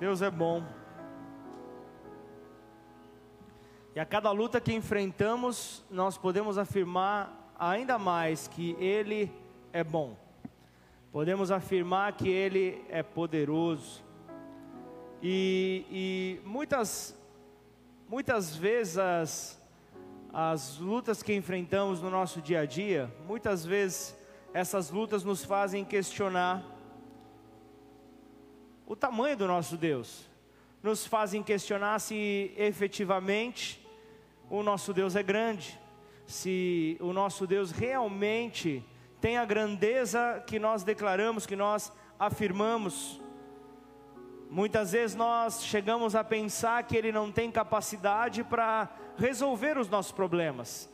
Deus é bom. E a cada luta que enfrentamos, nós podemos afirmar ainda mais que Ele é bom. Podemos afirmar que Ele é poderoso. E, e muitas, muitas vezes as, as lutas que enfrentamos no nosso dia a dia, muitas vezes essas lutas nos fazem questionar o tamanho do nosso Deus, nos fazem questionar se efetivamente o nosso Deus é grande, se o nosso Deus realmente tem a grandeza que nós declaramos, que nós afirmamos. Muitas vezes nós chegamos a pensar que Ele não tem capacidade para resolver os nossos problemas.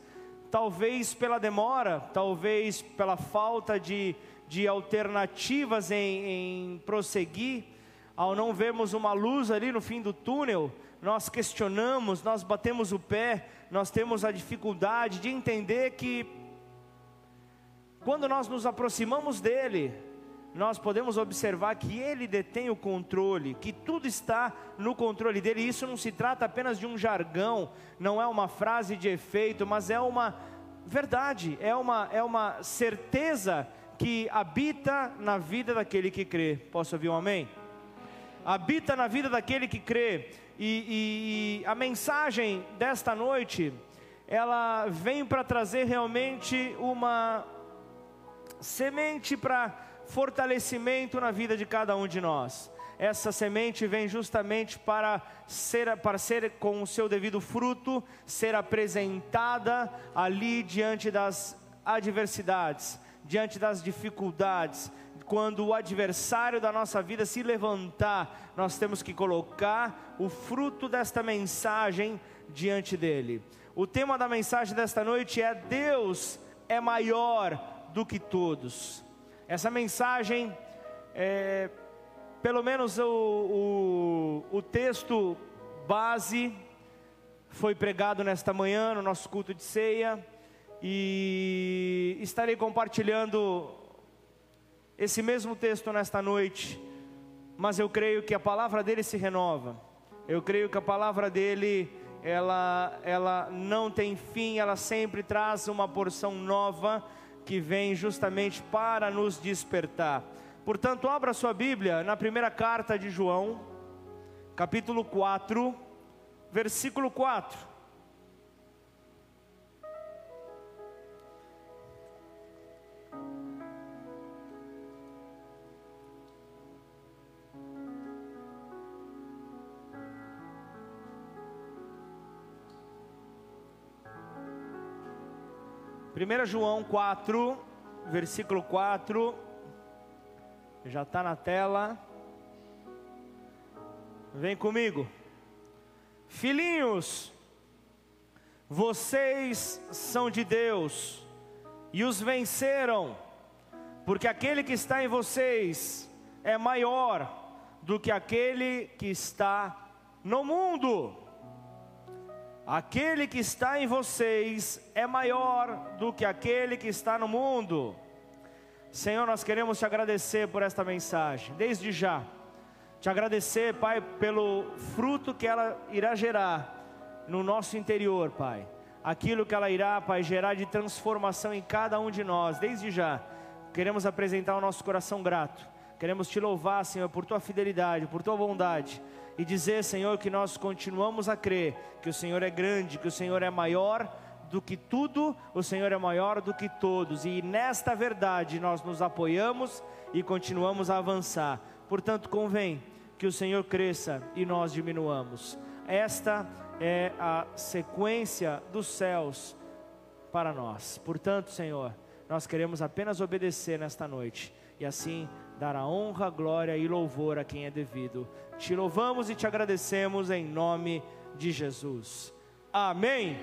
Talvez pela demora, talvez pela falta de, de alternativas em, em prosseguir, ao não vermos uma luz ali no fim do túnel, nós questionamos, nós batemos o pé, nós temos a dificuldade de entender que quando nós nos aproximamos dele, nós podemos observar que ele detém o controle, que tudo está no controle dele. E isso não se trata apenas de um jargão, não é uma frase de efeito, mas é uma verdade, é uma, é uma certeza que habita na vida daquele que crê. Posso ouvir um amém? Habita na vida daquele que crê. E, e, e a mensagem desta noite, ela vem para trazer realmente uma semente para fortalecimento na vida de cada um de nós. Essa semente vem justamente para ser, para ser com o seu devido fruto, ser apresentada ali diante das adversidades, diante das dificuldades, quando o adversário da nossa vida se levantar, nós temos que colocar o fruto desta mensagem diante dele. O tema da mensagem desta noite é: Deus é maior do que todos. Essa mensagem, é, pelo menos o, o, o texto base, foi pregado nesta manhã no nosso culto de ceia, e estarei compartilhando esse mesmo texto nesta noite, mas eu creio que a palavra dele se renova. Eu creio que a palavra dele ela ela não tem fim, ela sempre traz uma porção nova que vem justamente para nos despertar. Portanto, abra sua Bíblia na primeira carta de João, capítulo 4, versículo 4. Primeira João 4, versículo 4, já está na tela. Vem comigo. Filhinhos, vocês são de Deus e os venceram, porque aquele que está em vocês é maior do que aquele que está no mundo. Aquele que está em vocês é maior do que aquele que está no mundo. Senhor, nós queremos te agradecer por esta mensagem, desde já. Te agradecer, Pai, pelo fruto que ela irá gerar no nosso interior, Pai. Aquilo que ela irá, Pai, gerar de transformação em cada um de nós, desde já. Queremos apresentar o nosso coração grato. Queremos te louvar, Senhor, por tua fidelidade, por tua bondade e dizer, Senhor, que nós continuamos a crer que o Senhor é grande, que o Senhor é maior do que tudo, o Senhor é maior do que todos, e nesta verdade nós nos apoiamos e continuamos a avançar. Portanto, convém que o Senhor cresça e nós diminuamos. Esta é a sequência dos céus para nós. Portanto, Senhor, nós queremos apenas obedecer nesta noite e assim dar a honra, glória e louvor a quem é devido. Te louvamos e te agradecemos em nome de Jesus. Amém.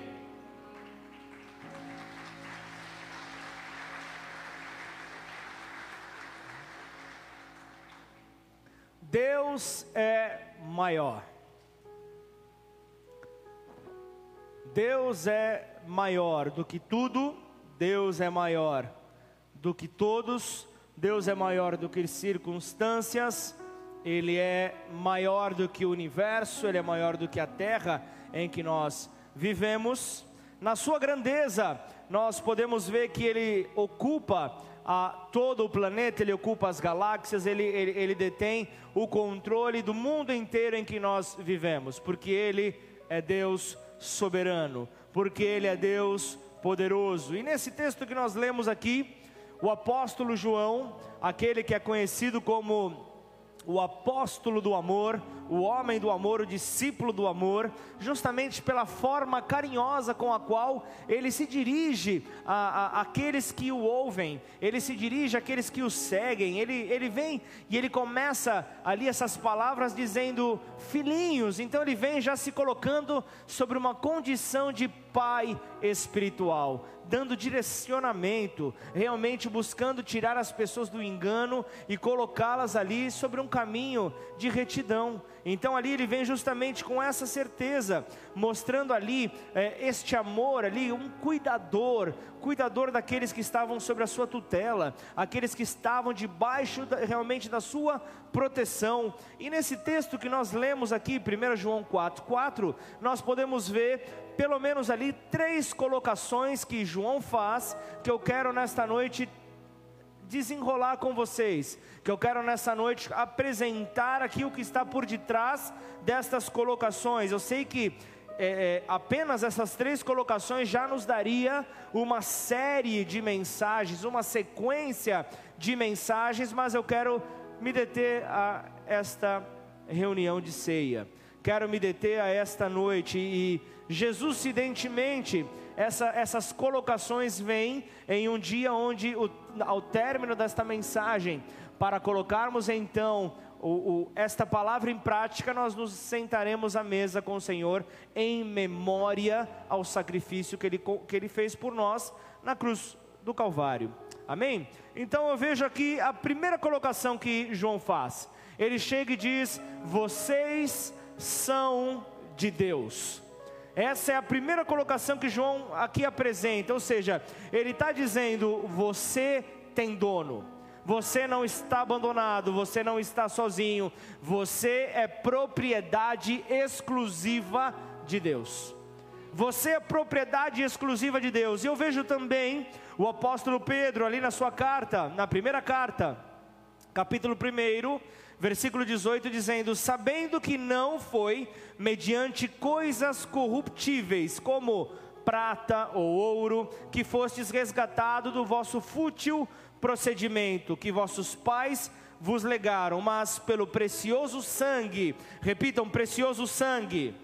Deus é maior. Deus é maior do que tudo, Deus é maior do que todos, Deus é maior do que circunstâncias, ele é maior do que o universo, ele é maior do que a terra em que nós vivemos. Na sua grandeza, nós podemos ver que ele ocupa a todo o planeta, ele ocupa as galáxias, ele, ele, ele detém o controle do mundo inteiro em que nós vivemos, porque ele é Deus soberano, porque ele é Deus poderoso. E nesse texto que nós lemos aqui, o apóstolo João, aquele que é conhecido como o apóstolo do amor, o homem do amor, o discípulo do amor, justamente pela forma carinhosa com a qual ele se dirige a, a, àqueles que o ouvem, ele se dirige àqueles que o seguem, ele, ele vem e ele começa ali essas palavras dizendo filhinhos, então ele vem já se colocando sobre uma condição de pai espiritual, dando direcionamento, realmente buscando tirar as pessoas do engano e colocá-las ali sobre um caminho de retidão. Então ali ele vem justamente com essa certeza, mostrando ali é, este amor ali, um cuidador, cuidador daqueles que estavam sobre a sua tutela, aqueles que estavam debaixo da, realmente da sua proteção. E nesse texto que nós lemos aqui, 1 João 4, 4, nós podemos ver pelo menos ali três colocações que João faz, que eu quero nesta noite desenrolar com vocês, que eu quero nessa noite apresentar aqui o que está por detrás destas colocações. Eu sei que é, é, apenas essas três colocações já nos daria uma série de mensagens, uma sequência de mensagens, mas eu quero me deter a esta reunião de ceia. Quero me deter a esta noite e Jesus, evidentemente, essa, essas colocações vêm em um dia onde, o, ao término desta mensagem, para colocarmos então o, o, esta palavra em prática, nós nos sentaremos à mesa com o Senhor em memória ao sacrifício que Ele, que ele fez por nós na cruz do Calvário. Amém? Então eu vejo aqui a primeira colocação que João faz. Ele chega e diz: Vocês são de Deus. Essa é a primeira colocação que João aqui apresenta, ou seja, ele está dizendo: você tem dono, você não está abandonado, você não está sozinho, você é propriedade exclusiva de Deus. Você é propriedade exclusiva de Deus. E eu vejo também o apóstolo Pedro ali na sua carta, na primeira carta, capítulo 1, versículo 18, dizendo: Sabendo que não foi mediante coisas corruptíveis, como prata ou ouro, que fostes resgatado do vosso fútil procedimento que vossos pais vos legaram, mas pelo precioso sangue, repitam, precioso sangue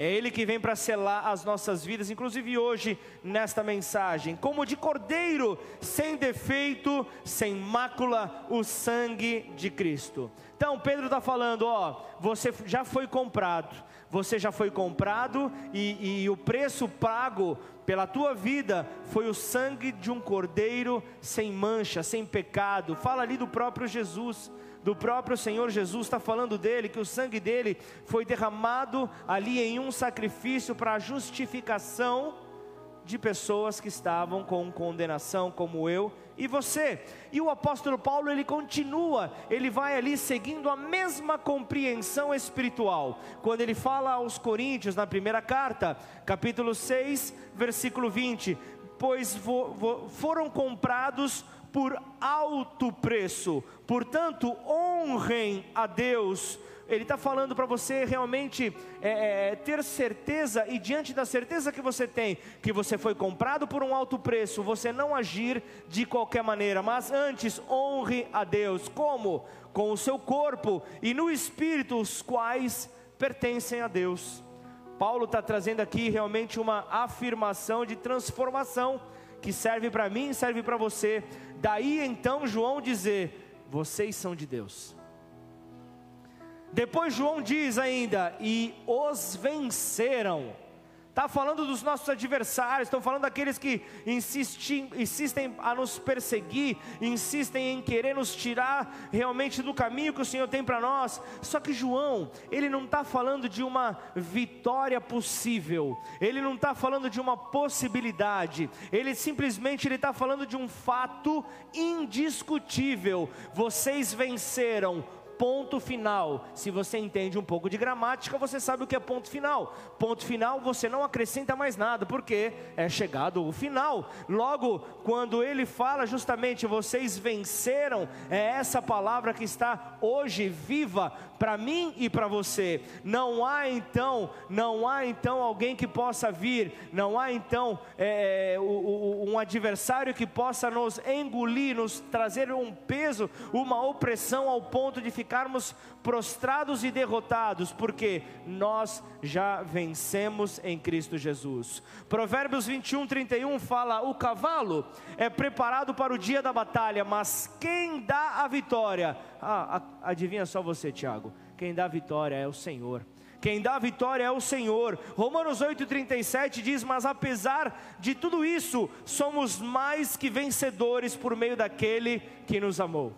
é Ele que vem para selar as nossas vidas, inclusive hoje, nesta mensagem. Como de cordeiro, sem defeito, sem mácula, o sangue de Cristo. Então, Pedro está falando: ó, você já foi comprado, você já foi comprado, e, e o preço pago pela tua vida foi o sangue de um cordeiro sem mancha, sem pecado. Fala ali do próprio Jesus do próprio Senhor Jesus, está falando dele, que o sangue dele foi derramado ali em um sacrifício para a justificação de pessoas que estavam com condenação, como eu e você. E o apóstolo Paulo, ele continua, ele vai ali seguindo a mesma compreensão espiritual. Quando ele fala aos Coríntios, na primeira carta, capítulo 6, versículo 20: Pois foram comprados por alto preço. Portanto, honrem a Deus. Ele está falando para você realmente é, é, ter certeza, e diante da certeza que você tem, que você foi comprado por um alto preço, você não agir de qualquer maneira, mas antes honre a Deus. Como? Com o seu corpo e no espírito, os quais pertencem a Deus. Paulo está trazendo aqui realmente uma afirmação de transformação que serve para mim e serve para você. Daí então João dizer: vocês são de Deus. Depois João diz ainda: e os venceram Está falando dos nossos adversários, estão falando daqueles que insistem, insistem a nos perseguir, insistem em querer nos tirar realmente do caminho que o Senhor tem para nós. Só que João, ele não está falando de uma vitória possível, ele não está falando de uma possibilidade, ele simplesmente ele está falando de um fato indiscutível. Vocês venceram ponto final. Se você entende um pouco de gramática, você sabe o que é ponto final. Ponto final, você não acrescenta mais nada, porque é chegado o final. Logo, quando ele fala justamente vocês venceram, é essa palavra que está hoje viva para mim e para você. Não há então, não há então alguém que possa vir, não há então é, um adversário que possa nos engolir, nos trazer um peso, uma opressão ao ponto de ficarmos prostrados e derrotados, porque nós já vencemos em Cristo Jesus. Provérbios 21, 31 fala: O cavalo é preparado para o dia da batalha, mas quem dá a vitória? Ah, adivinha só você, Tiago. Quem dá a vitória é o Senhor. Quem dá a vitória é o Senhor. Romanos 8,37 diz: Mas apesar de tudo isso, somos mais que vencedores por meio daquele que nos amou.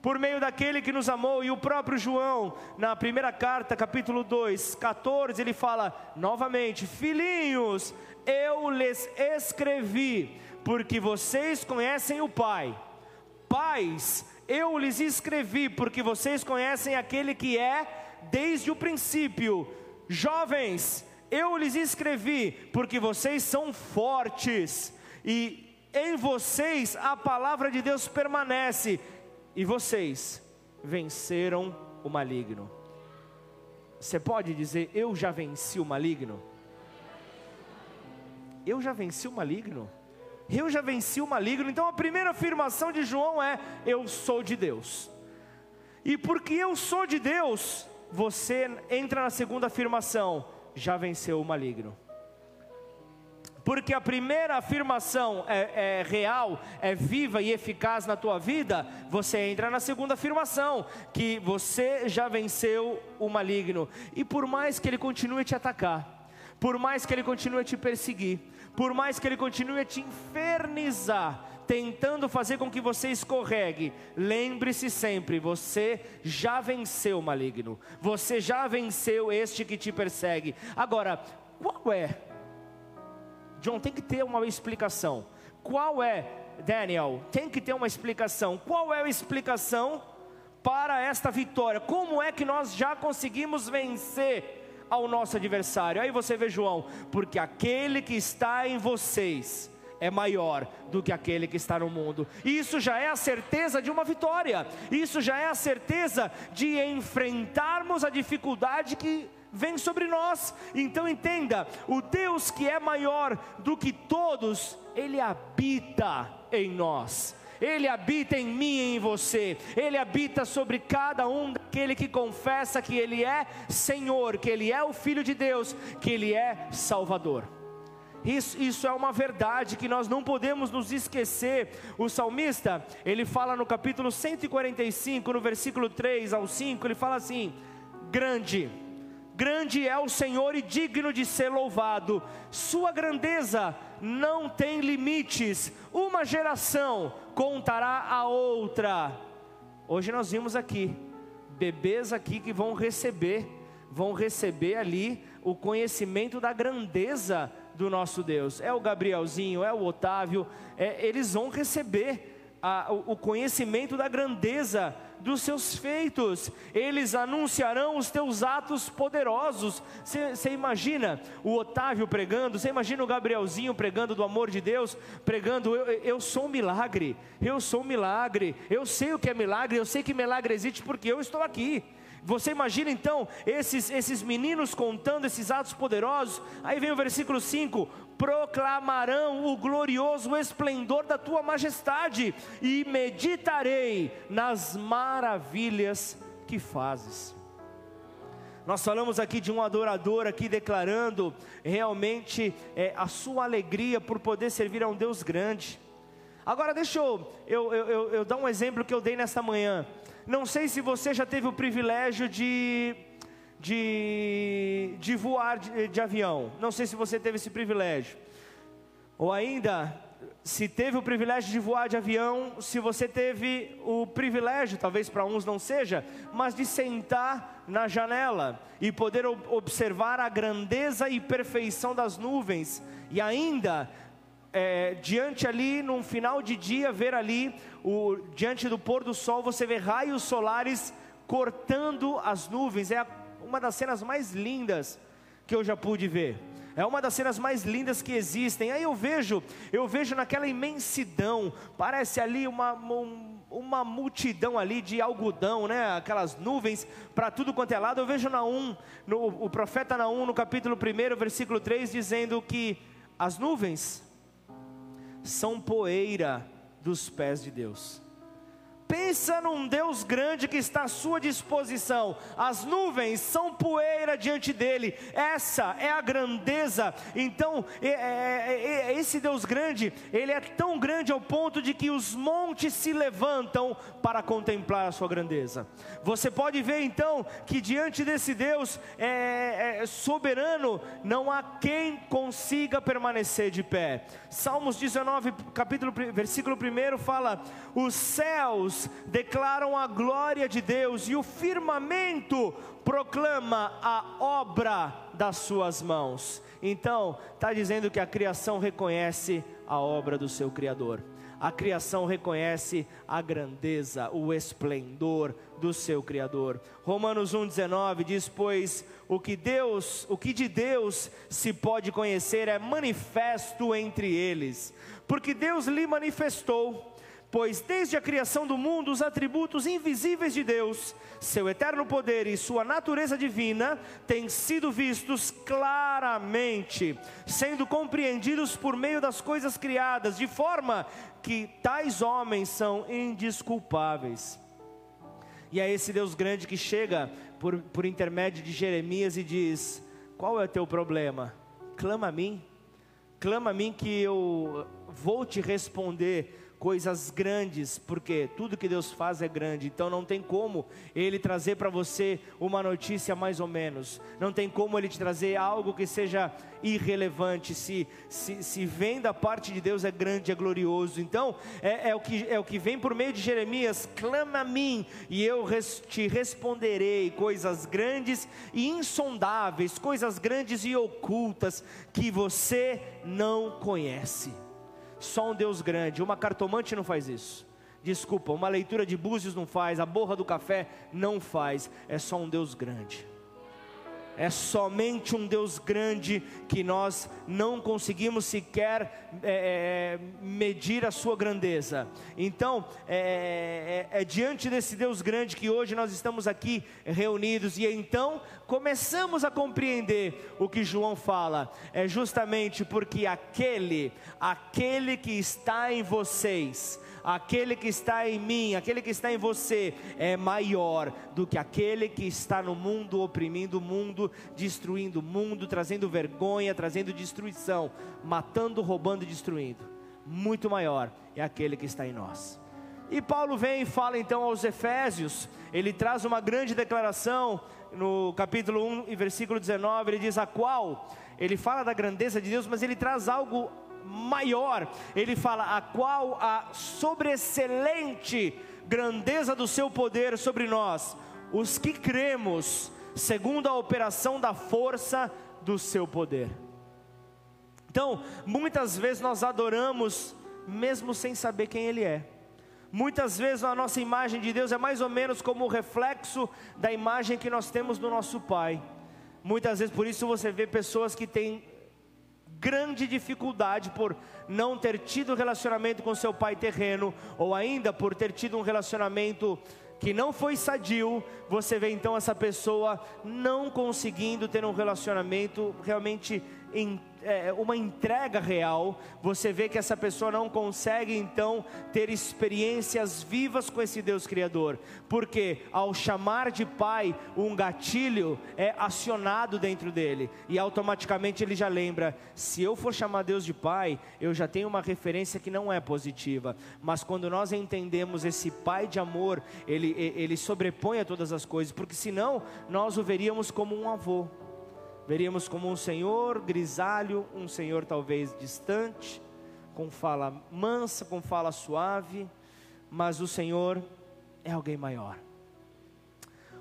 Por meio daquele que nos amou, e o próprio João, na primeira carta, capítulo 2, 14, ele fala novamente: Filhinhos, eu lhes escrevi, porque vocês conhecem o Pai. Pais, eu lhes escrevi, porque vocês conhecem aquele que é desde o princípio. Jovens, eu lhes escrevi, porque vocês são fortes, e em vocês a palavra de Deus permanece, e vocês venceram o maligno. Você pode dizer, eu já venci o maligno? Eu já venci o maligno? eu já venci o maligno. Então a primeira afirmação de João é: Eu sou de Deus. E porque eu sou de Deus, você entra na segunda afirmação: Já venceu o maligno. Porque a primeira afirmação é, é, real, é viva e eficaz na tua vida, você entra na segunda afirmação, que você já venceu o maligno. E por mais que ele continue a te atacar, por mais que ele continue a te perseguir, por mais que ele continue a te infernizar, tentando fazer com que você escorregue, lembre-se sempre: você já venceu o maligno, você já venceu este que te persegue. Agora, qual é? John, tem que ter uma explicação. Qual é, Daniel? Tem que ter uma explicação. Qual é a explicação para esta vitória? Como é que nós já conseguimos vencer? ao nosso adversário. Aí você vê João, porque aquele que está em vocês é maior do que aquele que está no mundo. Isso já é a certeza de uma vitória. Isso já é a certeza de enfrentarmos a dificuldade que vem sobre nós. Então entenda, o Deus que é maior do que todos, ele habita em nós. Ele habita em mim e em você, Ele habita sobre cada um daquele que confessa que Ele é Senhor, que Ele é o Filho de Deus, que Ele é Salvador. Isso, isso, é uma verdade que nós não podemos nos esquecer. O salmista, ele fala no capítulo 145, no versículo 3 ao 5, ele fala assim: Grande, grande é o Senhor e digno de ser louvado, Sua grandeza não tem limites, uma geração contará a outra. Hoje nós vimos aqui, bebês aqui que vão receber, vão receber ali o conhecimento da grandeza do nosso Deus. É o Gabrielzinho, é o Otávio, é, eles vão receber a, o conhecimento da grandeza dos seus feitos, eles anunciarão os teus atos poderosos. Você imagina o Otávio pregando, você imagina o Gabrielzinho pregando do amor de Deus, pregando: eu, eu sou um milagre, eu sou um milagre, eu sei o que é milagre, eu sei que milagre existe porque eu estou aqui. Você imagina então esses, esses meninos contando esses atos poderosos? Aí vem o versículo 5: proclamarão o glorioso esplendor da tua majestade, e meditarei nas maravilhas que fazes. Nós falamos aqui de um adorador aqui declarando realmente é, a sua alegria por poder servir a um Deus grande. Agora deixa eu, eu, eu, eu dar um exemplo que eu dei nesta manhã. Não sei se você já teve o privilégio de, de, de voar de, de avião. Não sei se você teve esse privilégio. Ou ainda, se teve o privilégio de voar de avião, se você teve o privilégio, talvez para uns não seja, mas de sentar na janela e poder observar a grandeza e perfeição das nuvens, e ainda é, diante ali, num final de dia, ver ali, o, diante do pôr do sol, você vê raios solares cortando as nuvens. É uma das cenas mais lindas que eu já pude ver. É uma das cenas mais lindas que existem. Aí eu vejo, eu vejo naquela imensidão, parece ali uma, um, uma multidão ali de algodão, né? Aquelas nuvens para tudo quanto é lado. Eu vejo Naum, no, o profeta Naum, no capítulo 1, versículo 3, dizendo que as nuvens são poeira dos pés de Deus. Pensa num Deus grande que está à sua disposição. As nuvens são poeira diante dele. Essa é a grandeza. Então, é, é, é, esse Deus grande, ele é tão grande ao ponto de que os montes se levantam para contemplar a sua grandeza. Você pode ver então que diante desse Deus é, é soberano, não há quem consiga permanecer de pé. Salmos 19, capítulo, versículo 1 fala: Os céus declaram a glória de Deus e o firmamento proclama a obra das suas mãos. Então, está dizendo que a criação reconhece a obra do seu Criador. A criação reconhece a grandeza, o esplendor do seu Criador. Romanos 1,19 diz: Pois o que Deus, o que de Deus se pode conhecer é manifesto entre eles, porque Deus lhe manifestou Pois desde a criação do mundo, os atributos invisíveis de Deus, seu eterno poder e sua natureza divina, têm sido vistos claramente, sendo compreendidos por meio das coisas criadas, de forma que tais homens são indisculpáveis. E é esse Deus grande que chega por, por intermédio de Jeremias e diz: Qual é o teu problema? Clama a mim, clama a mim que eu vou te responder coisas grandes, porque tudo que Deus faz é grande, então não tem como Ele trazer para você uma notícia mais ou menos, não tem como Ele te trazer algo que seja irrelevante, se, se, se vem da parte de Deus é grande, é glorioso, então é, é, o que, é o que vem por meio de Jeremias: clama a mim e eu res, te responderei coisas grandes e insondáveis, coisas grandes e ocultas que você não conhece. Só um Deus grande. Uma cartomante não faz isso. Desculpa, uma leitura de búzios não faz, a borra do café não faz. É só um Deus grande é somente um Deus grande que nós não conseguimos sequer é, é, medir a sua grandeza. Então, é, é, é, diante desse Deus grande que hoje nós estamos aqui reunidos, e então começamos a compreender o que João fala, é justamente porque aquele, aquele que está em vocês, aquele que está em mim, aquele que está em você, é maior do que aquele que está no mundo, oprimindo o mundo, destruindo o mundo, trazendo vergonha, trazendo destruição, matando, roubando e destruindo. Muito maior é aquele que está em nós. E Paulo vem e fala então aos Efésios, ele traz uma grande declaração no capítulo 1 e versículo 19, ele diz: A qual ele fala da grandeza de Deus, mas ele traz algo maior. Ele fala: a qual a sobreexcelente grandeza do seu poder sobre nós, os que cremos, segundo a operação da força do seu poder. Então, muitas vezes nós adoramos mesmo sem saber quem Ele é. Muitas vezes a nossa imagem de Deus é mais ou menos como o reflexo da imagem que nós temos do nosso Pai. Muitas vezes por isso você vê pessoas que têm grande dificuldade por não ter tido relacionamento com seu pai terreno, ou ainda por ter tido um relacionamento que não foi sadio, você vê então essa pessoa não conseguindo ter um relacionamento realmente em é, uma entrega real, você vê que essa pessoa não consegue então ter experiências vivas com esse Deus Criador, porque ao chamar de Pai, um gatilho é acionado dentro dele, e automaticamente ele já lembra: se eu for chamar Deus de Pai, eu já tenho uma referência que não é positiva, mas quando nós entendemos esse Pai de amor, ele, ele sobrepõe a todas as coisas, porque senão nós o veríamos como um avô veríamos como um senhor grisalho, um senhor talvez distante, com fala mansa, com fala suave, mas o Senhor é alguém maior.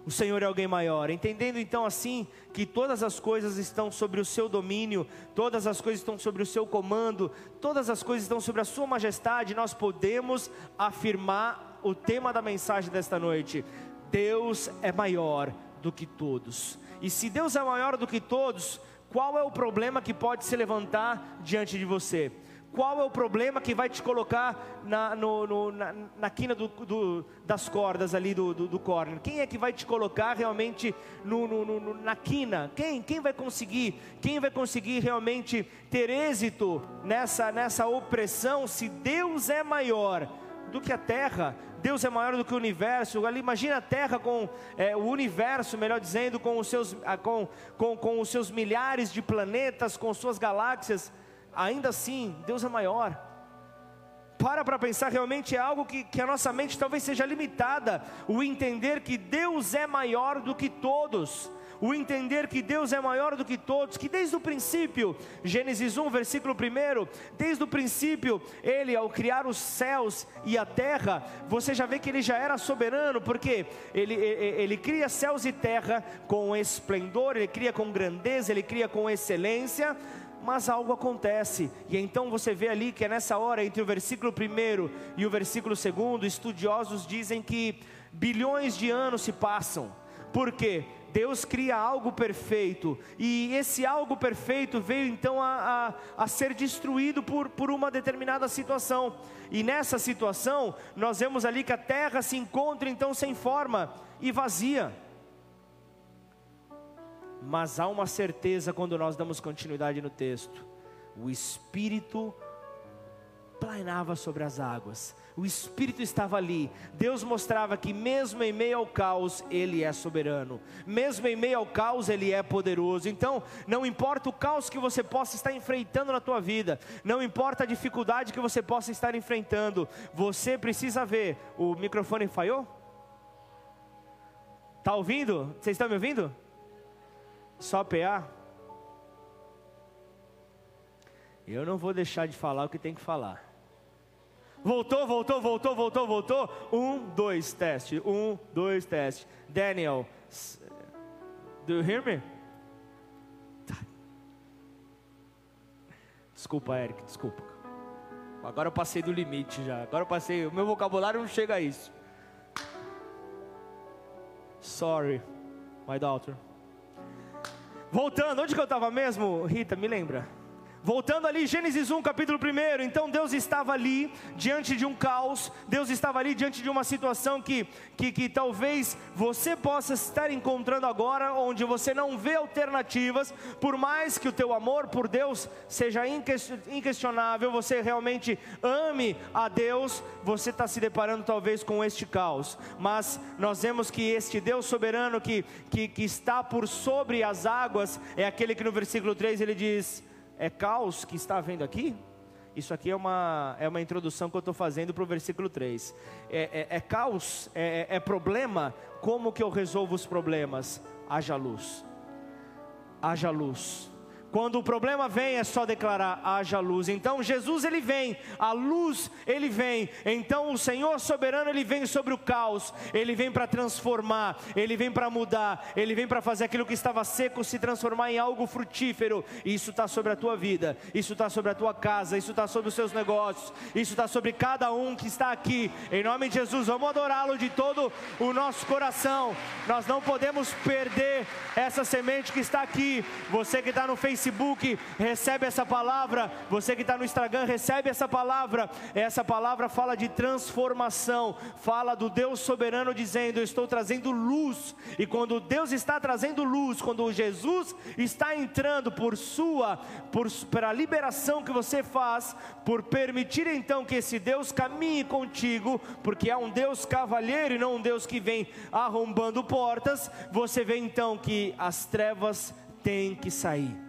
O Senhor é alguém maior, entendendo então assim que todas as coisas estão sobre o seu domínio, todas as coisas estão sobre o seu comando, todas as coisas estão sobre a sua majestade, nós podemos afirmar o tema da mensagem desta noite: Deus é maior do que todos. E se Deus é maior do que todos, qual é o problema que pode se levantar diante de você? Qual é o problema que vai te colocar na, no, no, na, na quina do, do, das cordas ali do, do, do corner? Quem é que vai te colocar realmente no, no, na quina? Quem? Quem vai conseguir? Quem vai conseguir realmente ter êxito nessa, nessa opressão se Deus é maior do que a terra? Deus é maior do que o universo. Ali, imagina a Terra com é, o universo, melhor dizendo, com os, seus, com, com, com os seus milhares de planetas, com suas galáxias. Ainda assim, Deus é maior. Para para pensar, realmente é algo que, que a nossa mente talvez seja limitada. O entender que Deus é maior do que todos o entender que Deus é maior do que todos, que desde o princípio, Gênesis 1, versículo 1, desde o princípio, Ele, ao criar os céus e a terra, você já vê que Ele já era soberano, porque Ele, ele, ele cria céus e terra com esplendor, Ele cria com grandeza, Ele cria com excelência, mas algo acontece, e então você vê ali que é nessa hora, entre o versículo 1 e o versículo 2, estudiosos dizem que bilhões de anos se passam, por quê? Deus cria algo perfeito, e esse algo perfeito veio então a, a, a, ser destruído por, por uma determinada situação, e nessa situação, nós vemos ali que a terra se encontra então sem forma e vazia. Mas há uma certeza quando nós damos continuidade no texto: o Espírito planeava sobre as águas, o Espírito estava ali. Deus mostrava que, mesmo em meio ao caos, Ele é soberano, mesmo em meio ao caos, Ele é poderoso. Então, não importa o caos que você possa estar enfrentando na tua vida, não importa a dificuldade que você possa estar enfrentando, você precisa ver. O microfone falhou? Está ouvindo? Vocês estão me ouvindo? Só PA? Eu não vou deixar de falar o que tem que falar. Voltou, voltou, voltou, voltou, voltou. Um, dois, teste. Um, dois, teste. Daniel, do you hear me? Tá. Desculpa, Eric, desculpa. Agora eu passei do limite já. Agora eu passei, o meu vocabulário não chega a isso. Sorry, my daughter. Voltando, onde que eu estava mesmo? Rita, me lembra? Voltando ali, Gênesis 1, capítulo 1. Então Deus estava ali diante de um caos, Deus estava ali diante de uma situação que, que, que talvez você possa estar encontrando agora, onde você não vê alternativas, por mais que o teu amor por Deus seja inquestionável, você realmente ame a Deus, você está se deparando talvez com este caos. Mas nós vemos que este Deus soberano que, que, que está por sobre as águas, é aquele que no versículo 3 ele diz é caos que está havendo aqui? Isso aqui é uma, é uma introdução que eu estou fazendo para o versículo 3. É, é, é caos? É, é, é problema? Como que eu resolvo os problemas? Haja luz. Haja luz. Quando o problema vem, é só declarar: haja luz. Então Jesus ele vem, a luz ele vem. Então o Senhor soberano ele vem sobre o caos, ele vem para transformar, ele vem para mudar, ele vem para fazer aquilo que estava seco se transformar em algo frutífero. Isso está sobre a tua vida, isso está sobre a tua casa, isso está sobre os seus negócios, isso está sobre cada um que está aqui. Em nome de Jesus, vamos adorá-lo de todo o nosso coração. Nós não podemos perder essa semente que está aqui. Você que está no Facebook Facebook, recebe essa palavra. Você que está no Instagram, recebe essa palavra. Essa palavra fala de transformação, fala do Deus soberano dizendo: estou trazendo luz. E quando Deus está trazendo luz, quando Jesus está entrando por sua, por, pela liberação que você faz, por permitir então que esse Deus caminhe contigo, porque é um Deus cavalheiro e não um Deus que vem arrombando portas, você vê então que as trevas têm que sair.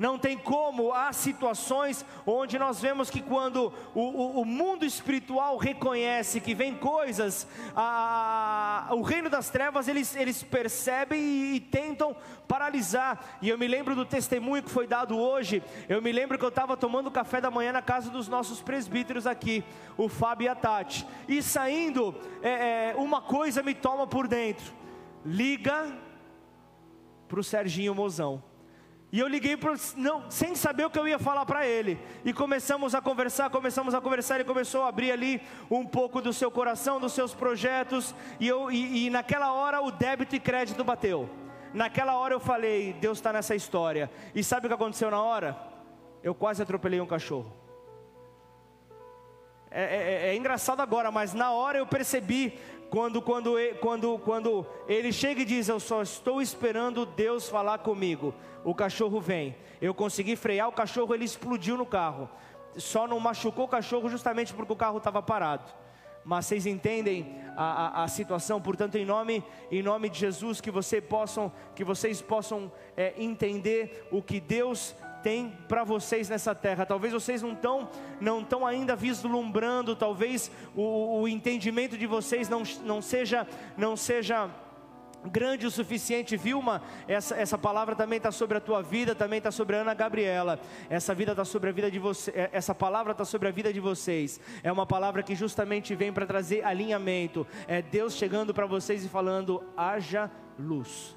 Não tem como, há situações onde nós vemos que quando o, o, o mundo espiritual reconhece que vem coisas, a, o reino das trevas eles, eles percebem e, e, tentam paralisar. E eu me lembro do testemunho que foi dado hoje. Eu me lembro que eu estava tomando café da manhã na casa dos nossos presbíteros aqui, o Fábio e a Tati. E saindo, é, é, uma coisa me toma por dentro: liga para o Serginho Mozão E eu liguei pro, não, sem saber o que eu ia falar para ele. E começamos a conversar, começamos a conversar. Ele começou a abrir ali um pouco do seu coração, dos seus projetos. E, eu, e, e naquela hora o débito e crédito bateu. Naquela hora eu falei: Deus está nessa história. E sabe o que aconteceu na hora? Eu quase atropelei um cachorro. É, é, é, engraçado agora, mas na hora eu percebi quando, quando, quando, quando ele chega e diz: Eu só estou esperando Deus falar comigo. O cachorro vem. Eu consegui frear o cachorro, ele explodiu no carro. Só não machucou o cachorro justamente porque o carro estava parado. Mas vocês entendem a, a, a, situação, portanto, em nome, em nome de Jesus, que, você possam, que vocês possam é, entender o que Deus tem para vocês nessa terra. Talvez vocês não estão não tão ainda vislumbrando, talvez o, o entendimento de vocês não, não seja não seja grande o suficiente, Vilma, essa, essa palavra também está sobre a tua vida, também está sobre a Ana Gabriela, essa vida está sobre a vida de você, é, essa palavra está sobre a vida de vocês, é uma palavra que justamente vem para trazer alinhamento, é Deus chegando para vocês e falando, haja luz,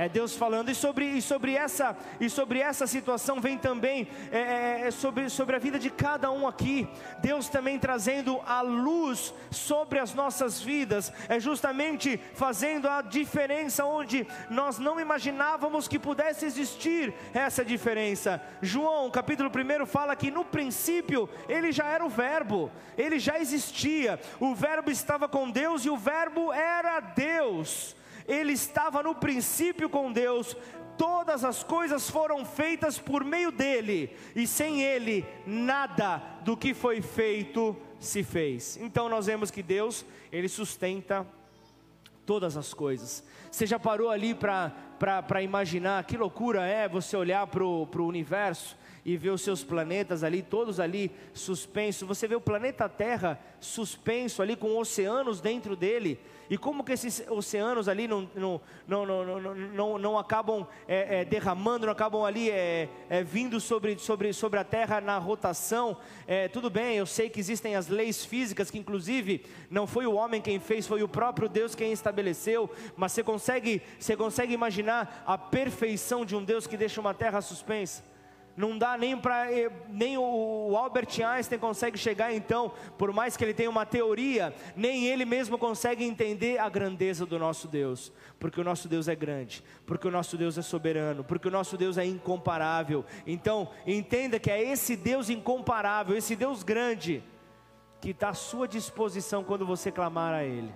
é Deus falando, e sobre, e sobre, essa, e sobre essa situação vem também é, é, é, sobre, sobre a vida de cada um aqui. Deus também trazendo a luz sobre as nossas vidas, é justamente fazendo a diferença onde nós não imaginávamos que pudesse existir essa diferença. João, capítulo 1, fala que no princípio ele já era o Verbo, ele já existia, o Verbo estava com Deus e o Verbo era Deus ele estava no princípio com Deus, todas as coisas foram feitas por meio dele, e sem ele, nada do que foi feito se fez. Então nós vemos que Deus, ele sustenta todas as coisas. Você já parou ali para imaginar que loucura é você olhar para o universo? E ver os seus planetas ali, todos ali suspensos. Você vê o planeta Terra suspenso ali, com oceanos dentro dele. E como que esses oceanos ali não, não, não, não, não, não acabam é, é, derramando, não acabam ali é, é, vindo sobre, sobre, sobre a Terra na rotação? É, tudo bem, eu sei que existem as leis físicas, que inclusive não foi o homem quem fez, foi o próprio Deus quem estabeleceu. Mas você consegue, você consegue imaginar a perfeição de um Deus que deixa uma Terra suspensa? Não dá nem para eh, nem o Albert Einstein consegue chegar então, por mais que ele tenha uma teoria, nem ele mesmo consegue entender a grandeza do nosso Deus, porque o nosso Deus é grande, porque o nosso Deus é soberano, porque o nosso Deus é incomparável. Então, entenda que é esse Deus incomparável, esse Deus grande que está à sua disposição quando você clamar a Ele.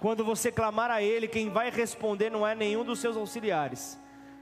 Quando você clamar a Ele, quem vai responder não é nenhum dos seus auxiliares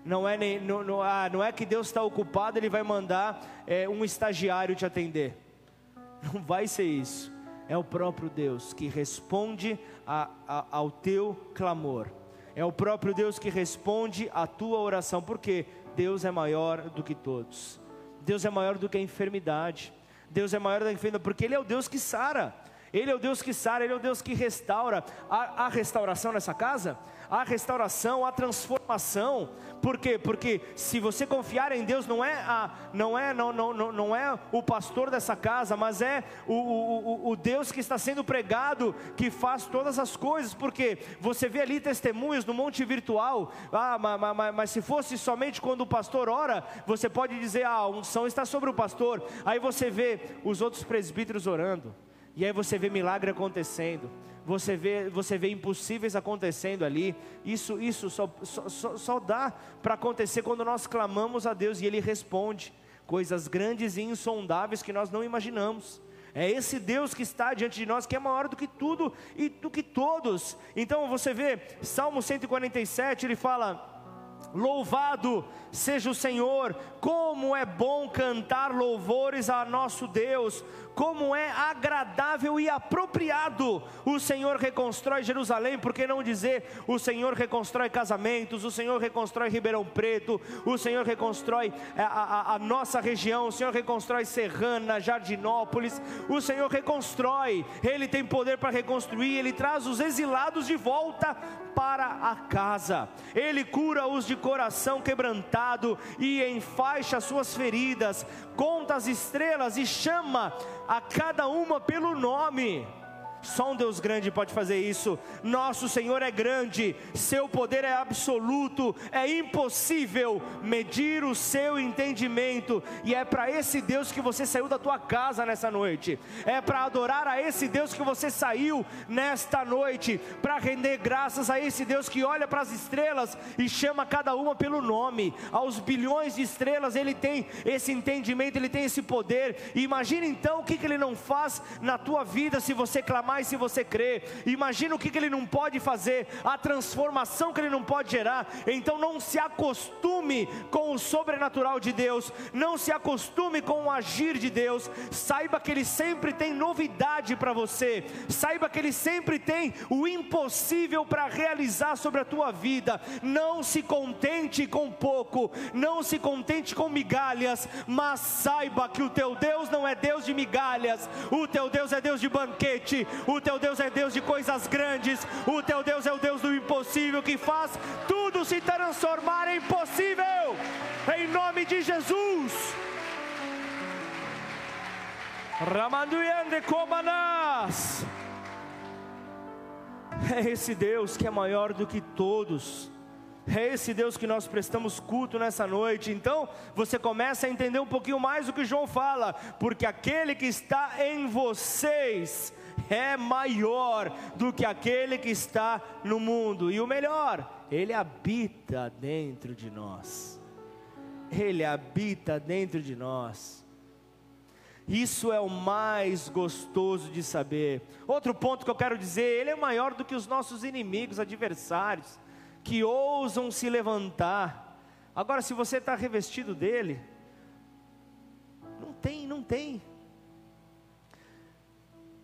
não é, nem, não, não, ah, não é que Deus está ocupado, Ele vai mandar é, um estagiário te atender. Não vai ser isso. É o próprio Deus que responde a, a, ao teu clamor. É o próprio Deus que responde à tua oração, porque Deus é maior do que todos. Deus é maior do que a enfermidade. Deus é maior do que a enfermidade, porque Ele é o Deus que sara. Ele é o Deus que sara, Ele é o Deus que restaura. Há, há restauração nessa casa? Há restauração, há transformação. Por quê? Porque se você confiar em Deus, não é, a, não, é não, não, não, não é o pastor dessa casa, mas é o, o, o Deus que está sendo pregado, que faz todas as coisas. Porque você vê ali testemunhos no monte virtual, ah, mas, mas, mas se fosse somente quando o pastor ora, você pode dizer, ah, a unção está sobre o pastor. Aí você vê os outros presbíteros orando. E aí você vê milagre acontecendo, você vê, você vê impossíveis acontecendo ali. Isso, isso só, só, só dá para acontecer quando nós clamamos a Deus e Ele responde coisas grandes e insondáveis que nós não imaginamos. É esse Deus que está diante de nós, que é maior do que tudo e do que todos. Então você vê, Salmo 147, ele fala: Louvado seja o Senhor, como é bom cantar louvores a nosso Deus, como é agradável e apropriado. O Senhor reconstrói Jerusalém, por que não dizer o Senhor reconstrói casamentos, o Senhor reconstrói Ribeirão Preto, o Senhor reconstrói a, a, a nossa região, o Senhor reconstrói Serrana, Jardinópolis, o Senhor reconstrói, Ele tem poder para reconstruir, Ele traz os exilados de volta para a casa, Ele cura os de coração quebrantado e enfaixa suas feridas, conta as estrelas e chama a cada uma pelo nome. Só um Deus grande pode fazer isso. Nosso Senhor é grande, seu poder é absoluto, é impossível medir o seu entendimento, e é para esse Deus que você saiu da tua casa nessa noite. É para adorar a esse Deus que você saiu nesta noite, para render graças a esse Deus que olha para as estrelas e chama cada uma pelo nome. Aos bilhões de estrelas ele tem esse entendimento, ele tem esse poder. E imagine então o que, que ele não faz na tua vida se você clamar mais se você crê. Imagina o que, que ele não pode fazer, a transformação que ele não pode gerar. Então não se acostume com o sobrenatural de Deus, não se acostume com o agir de Deus. Saiba que ele sempre tem novidade para você, saiba que ele sempre tem o impossível para realizar sobre a tua vida. Não se contente com pouco, não se contente com migalhas, mas saiba que o teu Deus não é Deus de migalhas, o teu Deus é Deus de banquete, o teu Deus é Deus de coisas grandes. O teu Deus é o Deus do impossível que faz tudo se transformar em possível. Em nome de Jesus. Ramanduiande Komanas. É esse Deus que é maior do que todos. É esse Deus que nós prestamos culto nessa noite. Então, você começa a entender um pouquinho mais o que João fala, porque aquele que está em vocês é maior do que aquele que está no mundo. E o melhor, ele habita dentro de nós. Ele habita dentro de nós. Isso é o mais gostoso de saber. Outro ponto que eu quero dizer, ele é maior do que os nossos inimigos, adversários, que ousam se levantar. Agora, se você está revestido dele, não tem, não tem.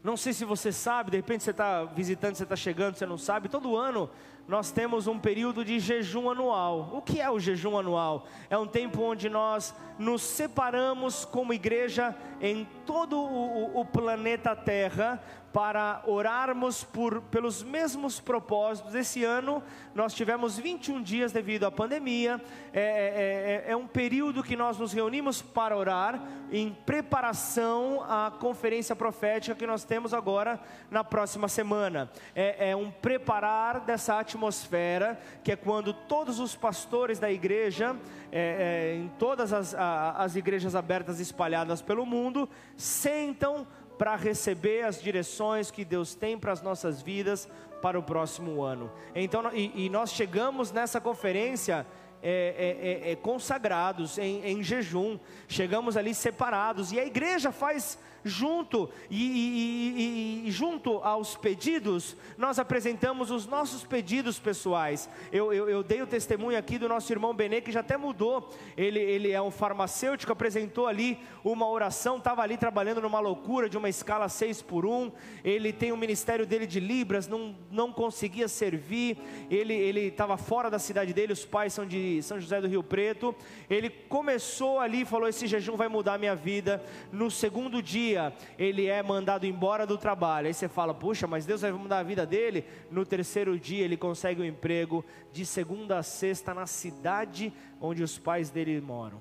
Não sei se você sabe, de repente você está visitando, você está chegando, você não sabe. Todo ano nós temos um período de jejum anual. O que é o jejum anual? É um tempo onde nós nos separamos como igreja em todo o, o planeta Terra para orarmos por, pelos mesmos propósitos. Esse ano nós tivemos 21 dias devido à pandemia. É, é, é, é, um período que nós nos reunimos para orar em preparação à conferência profética que nós temos agora na próxima semana. É, é um preparar dessa atmosfera que é quando todos os pastores da igreja, é, é, em todas as, a, as igrejas abertas espalhadas pelo mundo, sentam para receber as direções que Deus tem para as nossas vidas para o próximo ano. Então, e, e nós chegamos nessa conferência é, é, é, é consagrados em, em, jejum, chegamos ali separados, e a igreja faz junto e, e, e, junto aos pedidos, nós apresentamos os nossos pedidos pessoais. Eu, eu, eu, dei o testemunho aqui do nosso irmão Benê, que já até mudou. Ele, ele é um farmacêutico, apresentou ali uma oração, estava ali trabalhando numa loucura de uma escala 6 por 1. Ele tem o ministério dele de Libras, não, não conseguia servir. Ele estava fora da cidade dele, os pais são de São José do Rio Preto. Ele começou ali, falou: Esse jejum vai mudar a minha vida. No segundo dia, dia ele é mandado embora do trabalho. Aí você fala, puxa, mas Deus vai mudar a vida dele. No terceiro dia ele consegue um emprego de segunda a sexta na cidade onde os pais dele moram.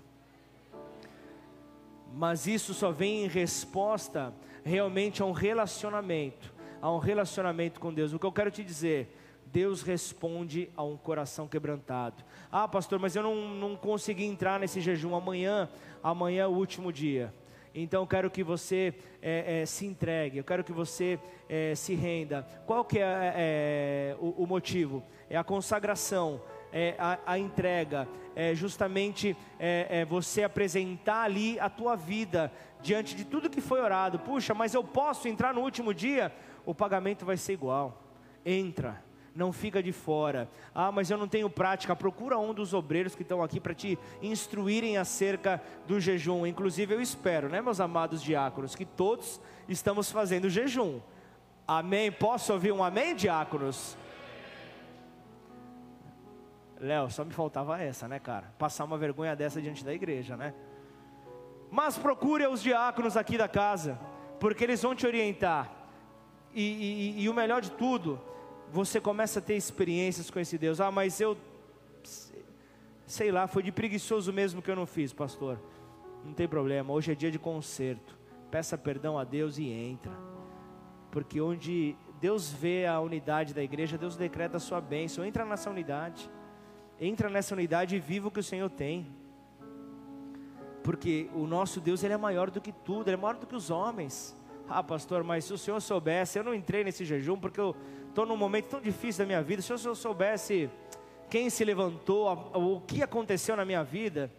Mas isso só vem em resposta realmente a um relacionamento, a um relacionamento com Deus. O que eu quero te dizer, Deus responde a um coração quebrantado. Ah, pastor, mas eu não, não consegui entrar nesse jejum amanhã. Amanhã é o último dia. Então eu quero que você é, é, se entregue, eu quero que você é, se renda. Qual que é, é o, o, motivo? É a consagração, é a, a entrega, é justamente é, é você apresentar ali a tua vida diante de tudo que foi orado. Puxa, mas eu posso entrar no último dia? O pagamento vai ser igual. Entra não fica de fora. Ah, mas eu não tenho prática. Procura um dos obreiros que estão aqui para te instruírem acerca do jejum. Inclusive, eu espero, né, meus amados diáconos, que todos estamos fazendo jejum. Amém? Posso ouvir um amém, diáconos? Léo, só me faltava essa, né, cara? Passar uma vergonha dessa diante da igreja, né? Mas procure os diáconos aqui da casa, porque eles vão te orientar. E, e, e o melhor de tudo, você começa a ter experiências com esse Deus. Ah, mas eu, sei lá, foi de preguiçoso mesmo que eu não fiz, pastor. Não tem problema, hoje é dia de conserto. Peça perdão a Deus e entra. porque onde Deus vê a unidade da igreja, Deus decreta a sua bênção. Entra nessa unidade, entra nessa unidade e viva o que o Senhor tem. Porque o nosso Deus ele é maior do que tudo, ele é maior do que os homens. Ah, pastor, mas se o senhor soubesse, eu não entrei nesse jejum porque eu estou num momento tão difícil da minha vida. Se senhor soubesse quem se levantou, o que aconteceu na minha vida.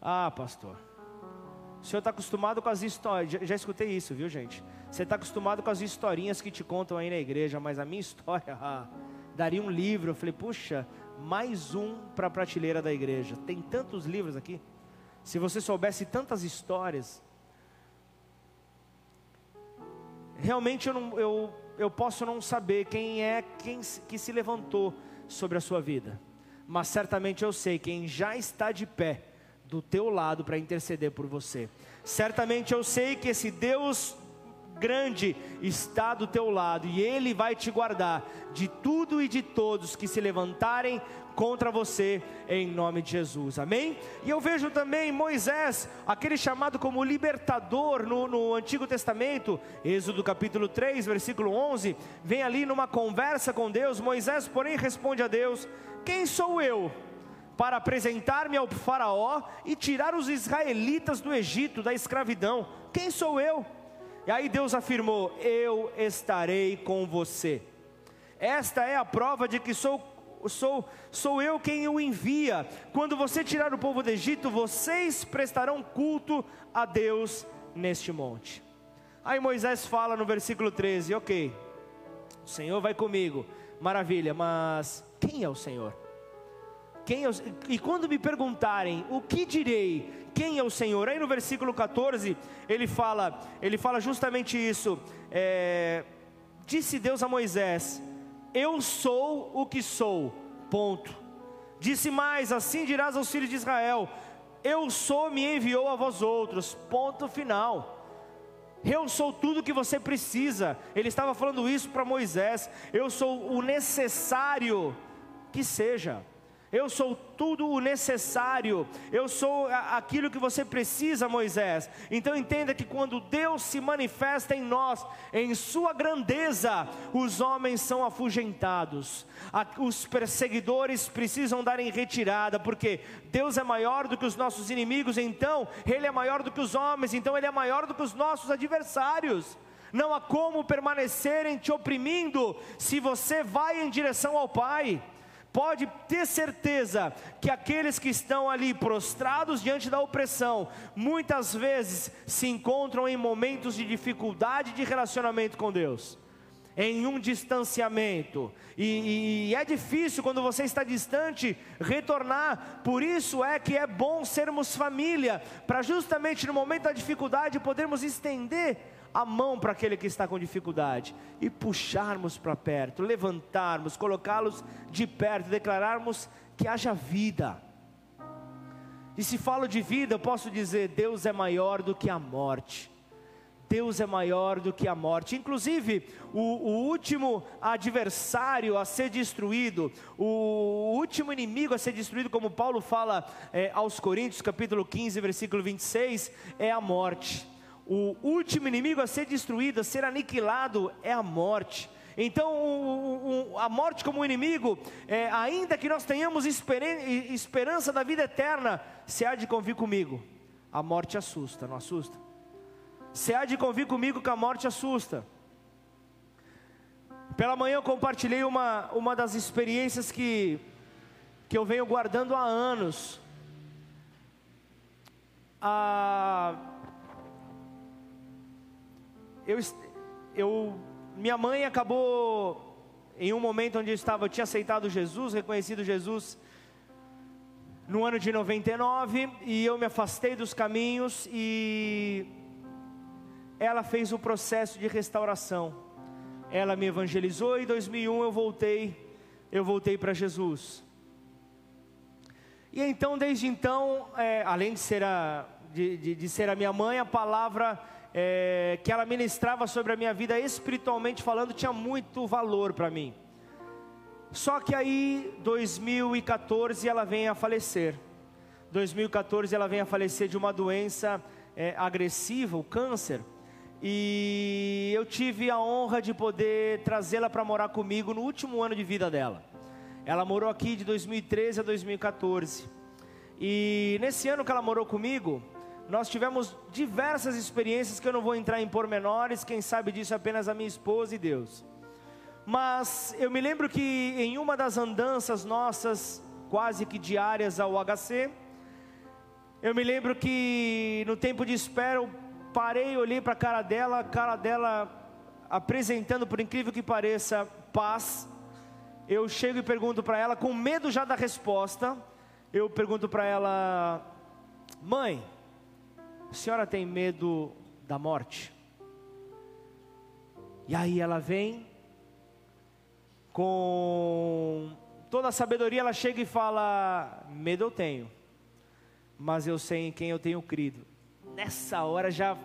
Ah, pastor, o senhor está acostumado com as histórias. Já, já, escutei isso, viu, gente? Você está acostumado com as historinhas que te contam aí na igreja, mas a minha história, ah, daria um livro. Eu falei, puxa, mais um para a prateleira da igreja. Tem tantos livros aqui. Se você soubesse tantas histórias, realmente eu, não, eu, eu posso não saber quem é quem que se levantou sobre a sua vida, mas certamente eu sei quem já está de pé do teu lado para interceder por você. Certamente eu sei que esse Deus grande está do teu lado e ele vai te guardar de tudo e de todos que se levantarem contra você em nome de Jesus, amém? E eu vejo também Moisés, aquele chamado como libertador no, no Antigo Testamento, Êxodo capítulo 3, versículo 11, vem ali numa conversa com Deus. Moisés, porém, responde a Deus: Quem sou eu? Para apresentar-me ao Faraó e tirar os israelitas do Egito, da escravidão, quem sou eu? E aí Deus afirmou: Eu estarei com você. Esta é a prova de que sou sou, sou eu quem o envia. Quando você tirar o povo do Egito, vocês prestarão culto a Deus neste monte. Aí Moisés fala no versículo 13: Ok, o Senhor vai comigo, maravilha, mas quem é o Senhor? Quem é o... E quando me perguntarem o que direi, quem é o Senhor? Aí no versículo 14 ele fala, ele fala justamente isso. É... Disse Deus a Moisés: eu sou o que sou. Ponto. Disse mais: Assim dirás aos filhos de Israel: Eu sou, me enviou a vós outros. Ponto final. Eu sou tudo que você precisa. Ele estava falando isso para Moisés. Eu sou o necessário que seja. Eu sou tudo o necessário, eu sou aquilo que você precisa, Moisés. Então entenda que quando Deus se manifesta em nós, em Sua grandeza, os homens são afugentados, os perseguidores precisam dar em retirada, porque Deus é maior do que os nossos inimigos, então Ele é maior do que os homens, então Ele é maior do que os nossos adversários. Não há como permanecerem te oprimindo se você vai em direção ao Pai pode ter certeza que aqueles que estão ali prostrados diante da opressão, muitas vezes se encontram em momentos de dificuldade de relacionamento com Deus. Em um distanciamento, e, e, é difícil quando você está distante retornar, por isso é que é bom sermos família, para justamente no momento da dificuldade podermos estender a mão para aquele que está com dificuldade e puxarmos para perto, levantarmos, colocá-los de perto, declararmos que haja vida. E se falo de vida, eu posso dizer: Deus é maior do que a morte. Deus é maior do que a morte. Inclusive, o, o, último adversário a ser destruído, o último inimigo a ser destruído, como Paulo fala é, aos Coríntios, capítulo 15, versículo 26, é a morte o último inimigo a ser destruído, a ser aniquilado, é a morte. Então, a morte como inimigo, é, ainda que nós tenhamos esperança da vida eterna, se há de convir comigo, a morte assusta, não assusta? Se há de convir comigo que a morte assusta. Pela manhã eu compartilhei uma, uma das experiências que, que eu venho guardando há anos. A eu, eu, minha mãe acabou em um momento onde eu estava, eu tinha aceitado Jesus, reconhecido Jesus no ano de 99 e eu me afastei dos caminhos e ela fez o processo de restauração. Ela me evangelizou e em 2001 eu voltei, eu voltei para Jesus. E então, desde então, é, além de ser, a, de, de, de ser a minha mãe, a palavra é, que ela ministrava sobre a minha vida espiritualmente falando tinha muito valor para mim. Só que aí, 2014, ela vem a falecer. 2014 ela vem a falecer de uma doença é, agressiva, o câncer. e eu tive a honra de poder trazê-la para morar comigo no último ano de vida dela. Ela morou aqui de 2013 a 2014. E nesse ano que ela morou comigo, nós tivemos diversas experiências que eu não vou entrar em pormenores, quem sabe disso é apenas a minha esposa e Deus. Mas eu me lembro que em uma das andanças nossas, quase que diárias ao HC, eu me lembro que no tempo de espera eu parei, olhei para a cara dela, a cara dela apresentando, por incrível que pareça, paz. Eu chego e pergunto para ela, com medo já da resposta, eu pergunto para ela: Mãe, a senhora tem medo da morte? E aí ela vem, com toda a sabedoria, ela chega e fala: Medo eu tenho, mas eu sei em quem eu tenho crido. Nessa hora já,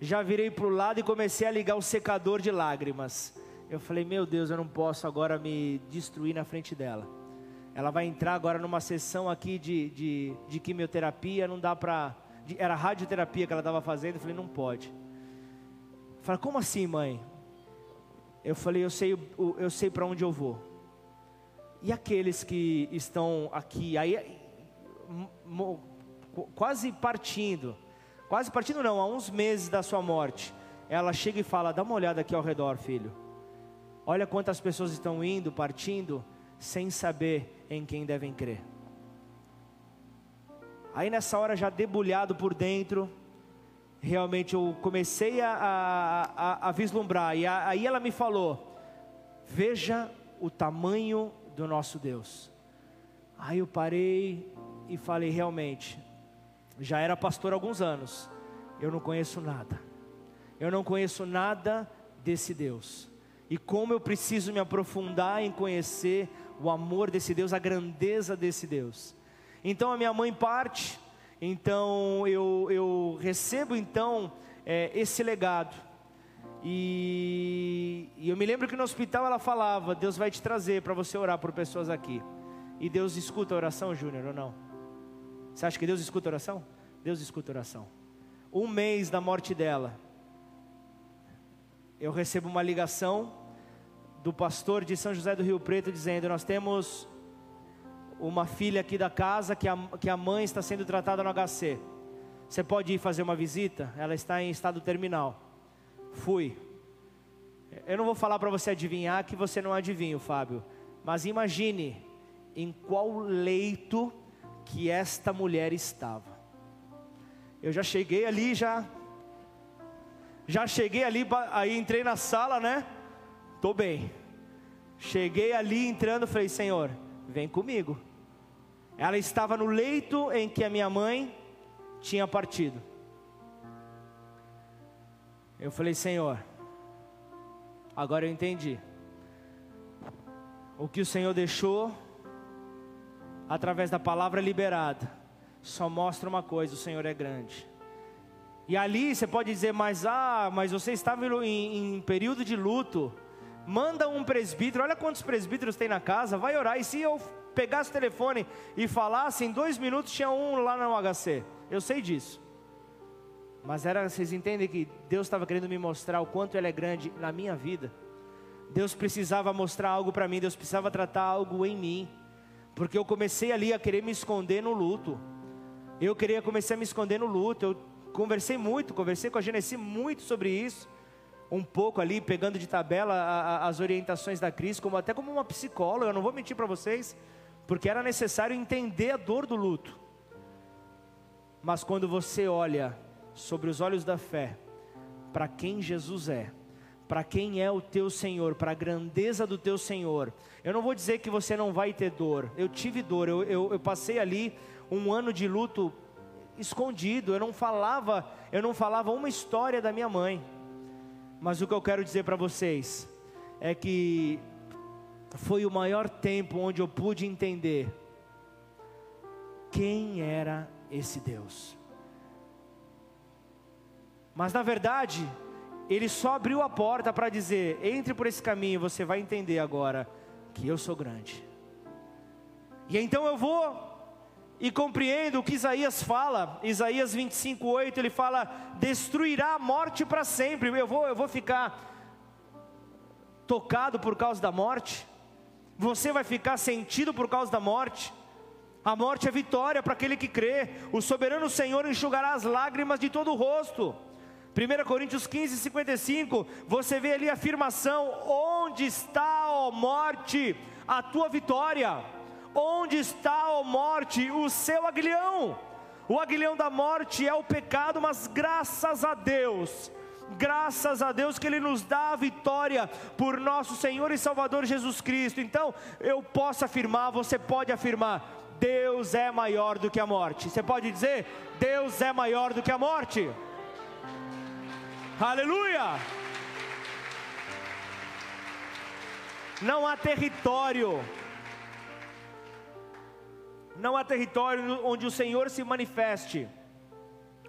já virei para o lado e comecei a ligar o secador de lágrimas. Eu falei: Meu Deus, eu não posso agora me destruir na frente dela. Ela vai entrar agora numa sessão aqui de, de, de quimioterapia, não dá para. Era radioterapia que ela estava fazendo. Eu falei: Não pode. Fala, como assim, mãe? Eu falei, eu sei, eu sei para onde eu vou. E aqueles que estão aqui, aí, quase partindo, quase partindo não, há uns meses da sua morte, ela chega e fala: dá uma olhada aqui ao redor, filho. Olha quantas pessoas estão indo, partindo, sem saber em quem devem crer. Aí nessa hora, já debulhado por dentro, realmente eu comecei a, a, a, vislumbrar, e a, aí ela me falou: Veja o tamanho do nosso Deus. Aí eu parei e falei: Realmente, já era pastor há alguns anos, eu não conheço nada, eu não conheço nada desse Deus, e como eu preciso me aprofundar em conhecer o amor desse Deus, a grandeza desse Deus. Então a minha mãe parte então eu, eu recebo então é, esse legado. E, e eu me lembro que no hospital ela falava: Deus vai te trazer para você orar por pessoas aqui. E Deus escuta a oração, Júnior, ou não? Você acha que Deus escuta a oração? Deus escuta a oração. Um mês da morte dela, eu recebo uma ligação do pastor de São José do Rio Preto dizendo: Nós temos uma filha aqui da casa que a, que a mãe está sendo tratada no HC. Você pode ir fazer uma visita? Ela está em estado terminal. Fui. Eu não vou falar para você adivinhar que você não adivinha, Fábio. Mas imagine em qual leito que esta mulher estava. Eu já cheguei ali, já. Já cheguei ali, aí entrei na sala, né? Tô bem. Cheguei ali entrando, falei, Senhor, vem comigo. Ela estava no leito em que a minha mãe tinha partido. Eu falei, Senhor, agora eu entendi. O que o Senhor deixou, através da palavra liberada, só mostra uma coisa: o Senhor é grande. E ali você pode dizer, mas ah, mas você estava em, em período de luto. Manda um presbítero, olha quantos presbíteros tem na casa, vai orar. E se eu pegasse o telefone e falasse, em dois minutos tinha um lá no HC. Eu sei disso. Mas era, vocês entendem que Deus estava querendo me mostrar o quanto Ele é grande na minha vida. Deus precisava mostrar algo para mim, Deus precisava tratar algo em mim. Porque eu comecei ali a querer me esconder no luto. Eu queria começar a me esconder no luto. Eu conversei muito, conversei com a Genesi muito sobre isso. Um pouco ali, pegando de tabela as orientações da Cris, como até como uma psicóloga, eu não vou mentir para vocês porque era necessário entender a dor do luto. Mas quando você olha sobre os olhos da fé, para quem Jesus é, para quem é o teu Senhor, para a grandeza do teu Senhor, eu não vou dizer que você não vai ter dor, eu tive dor, eu, eu, eu passei ali um ano de luto escondido, eu não falava, eu não falava uma história da minha mãe. Mas o que eu quero dizer para vocês é que foi o maior tempo onde eu pude entender quem era esse Deus. Mas na verdade, ele só abriu a porta para dizer: entre por esse caminho, você vai entender agora que eu sou grande. E então eu vou e compreendo o que Isaías fala, Isaías 25, 8, ele fala: destruirá a morte para sempre. Eu vou, eu vou ficar tocado por causa da morte, você vai ficar sentido por causa da morte. A morte é vitória para aquele que crê. O soberano Senhor enxugará as lágrimas de todo o rosto. 1 Coríntios 15, 55, você vê ali a afirmação: Onde está, ó morte, a tua vitória? Onde está, ó morte, o seu aguilhão? O aguilhão da morte é o pecado, mas graças a Deus, graças a Deus que Ele nos dá a vitória por nosso Senhor e Salvador Jesus Cristo. Então, eu posso afirmar, você pode afirmar: Deus é maior do que a morte. Você pode dizer: Deus é maior do que a morte. Aleluia! Não há território, não há território onde o Senhor se manifeste,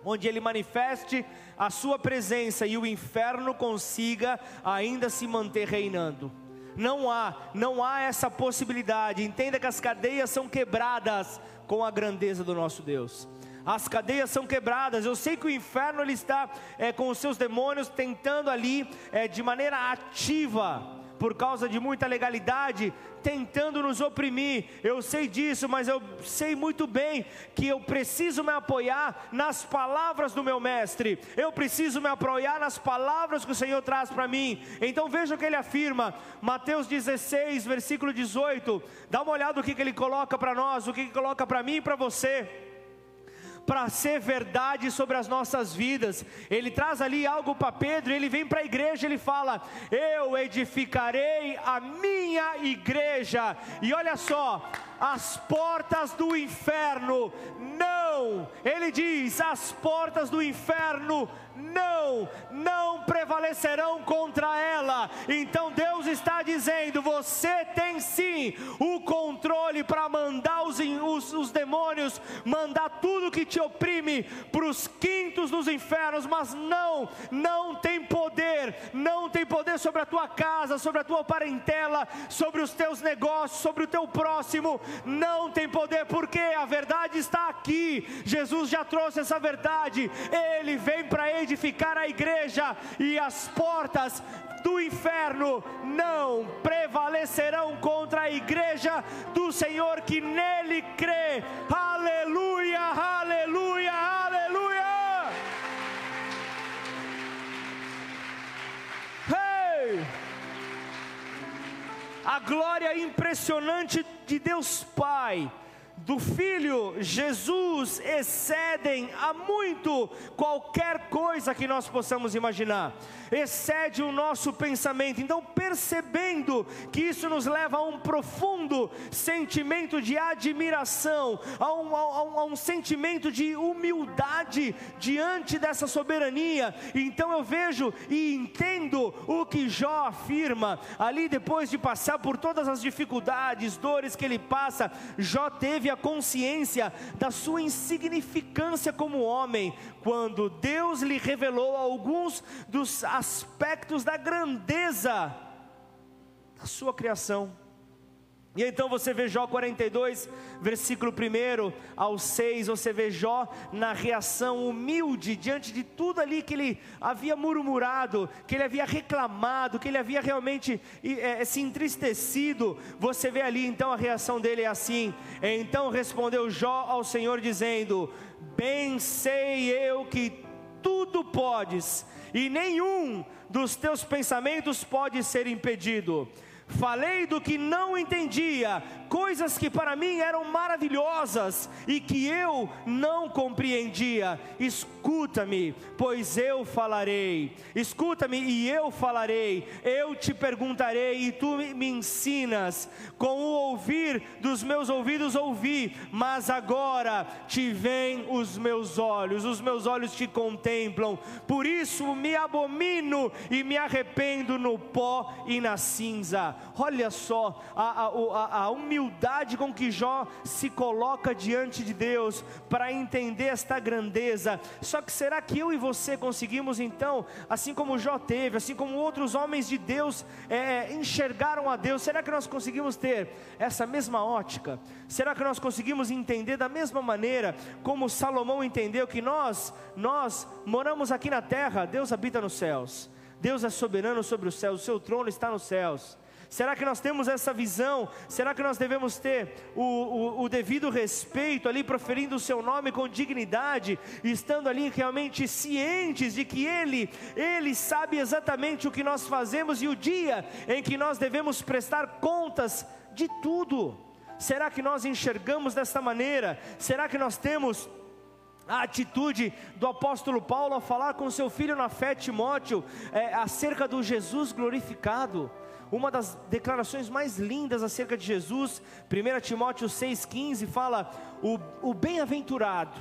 onde Ele manifeste a Sua presença e o inferno consiga ainda se manter reinando. Não há, não há essa possibilidade. Entenda que as cadeias são quebradas com a grandeza do nosso Deus as cadeias são quebradas. Eu sei que o inferno ele está é, com os seus demônios tentando ali é, de maneira ativa por causa de muita legalidade, tentando nos oprimir. Eu sei disso, mas eu sei muito bem que eu preciso me apoiar nas palavras do meu mestre. Eu preciso me apoiar nas palavras que o Senhor traz para mim. Então veja o que ele afirma, Mateus 16, versículo 18. Dá uma olhada o que, que ele coloca para nós, o que ele coloca para mim e para você para ser verdade sobre as nossas vidas. Ele traz ali algo para Pedro, ele vem para a igreja, ele fala: Eu edificarei a minha igreja. E olha só, as portas do inferno não, ele diz: as portas do inferno não, não prevalecerão contra ela. Então Deus está dizendo: você tem sim o controle para mandar os, os, os, demônios, mandar tudo que te oprime para os quintos dos infernos, mas não, não tem poder, não tem poder sobre a tua casa, sobre a tua parentela, sobre os teus negócios, sobre o teu próximo, não tem poder, porque a verdade está aqui. Jesus já trouxe essa verdade, ele vem para ele edificar a igreja e as portas do inferno não prevalecerão contra a igreja do Senhor que nele crê. Aleluia, aleluia, aleluia. Hey! A glória impressionante de Deus Pai do Filho Jesus excedem a muito qualquer coisa que nós possamos imaginar, excede o nosso pensamento. Então, percebendo que isso nos leva a um profundo sentimento de admiração, a um, a um, a um sentimento de humildade diante dessa soberania, então eu vejo e entendo o que Jó afirma, ali depois de passar por todas as dificuldades, dores que ele passa, Jó teve a consciência da sua insignificância como homem, quando Deus lhe revelou alguns dos aspectos da grandeza da sua criação. E então você vê Jó 42, versículo 1 ao 6, você vê Jó na reação humilde diante de tudo ali que ele havia murmurado, que ele havia reclamado, que ele havia realmente é, se entristecido. Você vê ali então a reação dele é assim: Então respondeu Jó ao Senhor, dizendo: Bem sei eu que tudo podes, e nenhum dos teus pensamentos pode ser impedido. Falei do que não entendia, coisas que para mim eram maravilhosas e que eu não compreendia. Escuta-me, pois eu falarei. Escuta-me e eu falarei. Eu te perguntarei e tu me ensinas. Com o ouvir dos meus ouvidos ouvi, mas agora te veem os meus olhos, os meus olhos te contemplam. Por isso me abomino e me arrependo no pó e na cinza olha só a, a, a humildade com que Jó se coloca diante de Deus para entender esta grandeza. Só que será que eu e você conseguimos então, assim como Jó teve, assim como outros homens de Deus é, enxergaram a Deus, será que nós conseguimos ter essa mesma ótica? Será que nós conseguimos entender da mesma maneira como Salomão entendeu que nós, nós moramos aqui na terra, Deus habita nos céus. Deus é soberano sobre os céus, o seu trono está nos céus. Será que nós temos essa visão? Será que nós devemos ter o, o, o, devido respeito ali, proferindo o seu nome com dignidade, estando ali realmente cientes de que Ele, Ele sabe exatamente o que nós fazemos e o dia em que nós devemos prestar contas de tudo? Será que nós enxergamos desta maneira? Será que nós temos a atitude do apóstolo Paulo ao falar com seu filho na fé, Timóteo, é, acerca do Jesus glorificado. Uma das declarações mais lindas acerca de Jesus, 1 Timóteo 6,15, fala: O, o bem-aventurado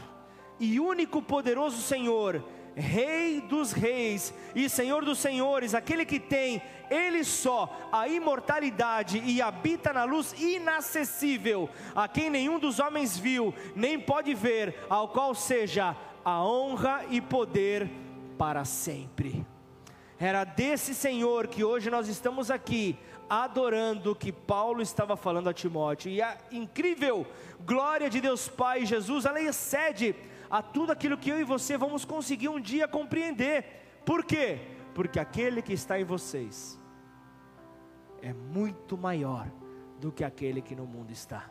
e único poderoso Senhor Rei dos reis e Senhor dos senhores, aquele que tem ele só a imortalidade e habita na luz inacessível, a quem nenhum dos homens viu, nem pode ver, ao qual seja a honra e poder para sempre. Era desse Senhor que hoje nós estamos aqui adorando que Paulo estava falando a Timóteo. E a incrível glória de Deus Pai Jesus, ela excede a tudo aquilo que eu e você vamos conseguir um dia compreender. Por quê? Porque aquele que está em vocês é muito maior do que aquele que no mundo está.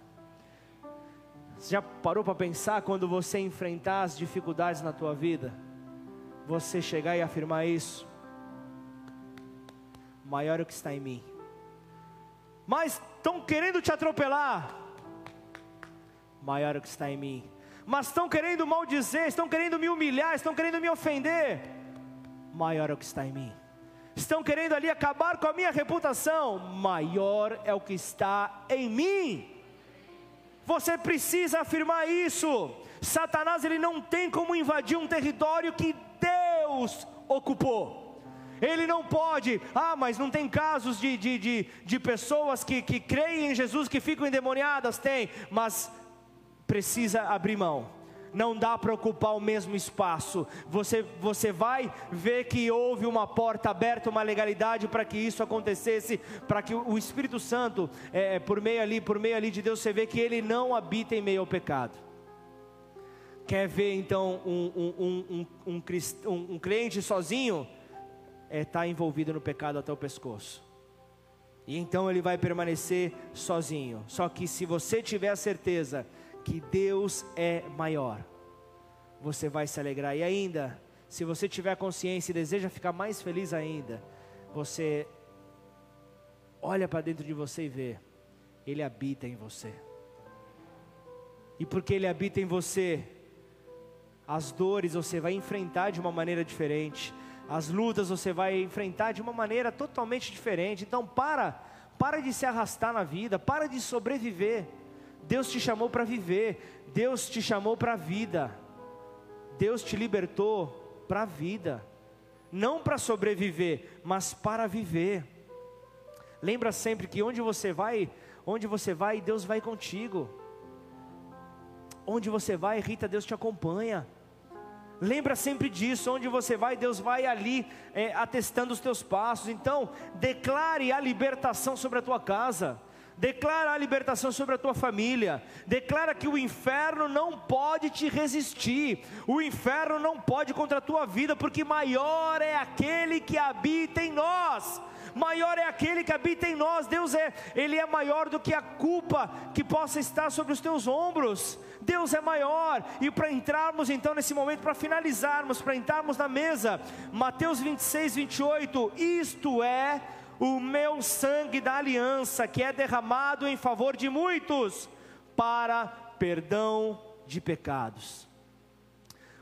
Você já parou para pensar quando você enfrentar as dificuldades na tua vida? Você chegar e afirmar isso? Maior é o que está em mim. Mas estão querendo te atropelar. Maior é o que está em mim mas estão querendo maldizer, estão querendo me humilhar, estão querendo me ofender, maior é o que está em mim. Estão querendo ali acabar com a minha reputação, maior é o que está em mim. Você precisa afirmar isso. Satanás ele não tem como invadir um território que Deus ocupou. Ele não pode, ah, mas não tem casos de, de, de, de pessoas que, que creem em Jesus que ficam endemoniadas? Tem, mas precisa abrir mão. Não dá para ocupar o mesmo espaço. Você, você vai ver que houve uma porta aberta, uma legalidade para que isso acontecesse, para que o Espírito Santo, é, é, por meio ali, por meio ali de Deus, você vê que ele não habita em meio ao pecado. Quer ver então um, um, um, um, um crente sozinho? Está é, tá envolvido no pecado até o pescoço. E então ele vai permanecer sozinho. Só que se você tiver a certeza que Deus é maior, você vai se alegrar. E ainda, se você tiver consciência e deseja ficar mais feliz ainda, você olha para dentro de você e vê, Ele habita em você. E porque Ele habita em você, as dores você vai enfrentar de uma maneira diferente, as lutas você vai enfrentar de uma maneira totalmente diferente. Então, para, para de se arrastar na vida, para de sobreviver. Deus te chamou para viver, Deus te chamou para a vida, Deus te libertou para a vida, não para sobreviver, mas para viver. Lembra sempre que onde você vai, onde você vai, Deus vai contigo. Onde você vai, Rita, Deus te acompanha. Lembra sempre disso, onde você vai, Deus vai ali é, atestando os teus passos. Então, declare a libertação sobre a tua casa declara a libertação sobre a tua família, declara que o inferno não pode te resistir, o inferno não pode contra a tua vida, porque maior é aquele que habita em nós. Maior é aquele que habita em nós. Deus é, ele é maior do que a culpa que possa estar sobre os teus ombros. Deus é maior. E para entrarmos então nesse momento, para finalizarmos, para entrarmos na mesa, Mateus 26, 28, isto é o meu sangue da aliança, que é derramado em favor de muitos, para perdão de pecados.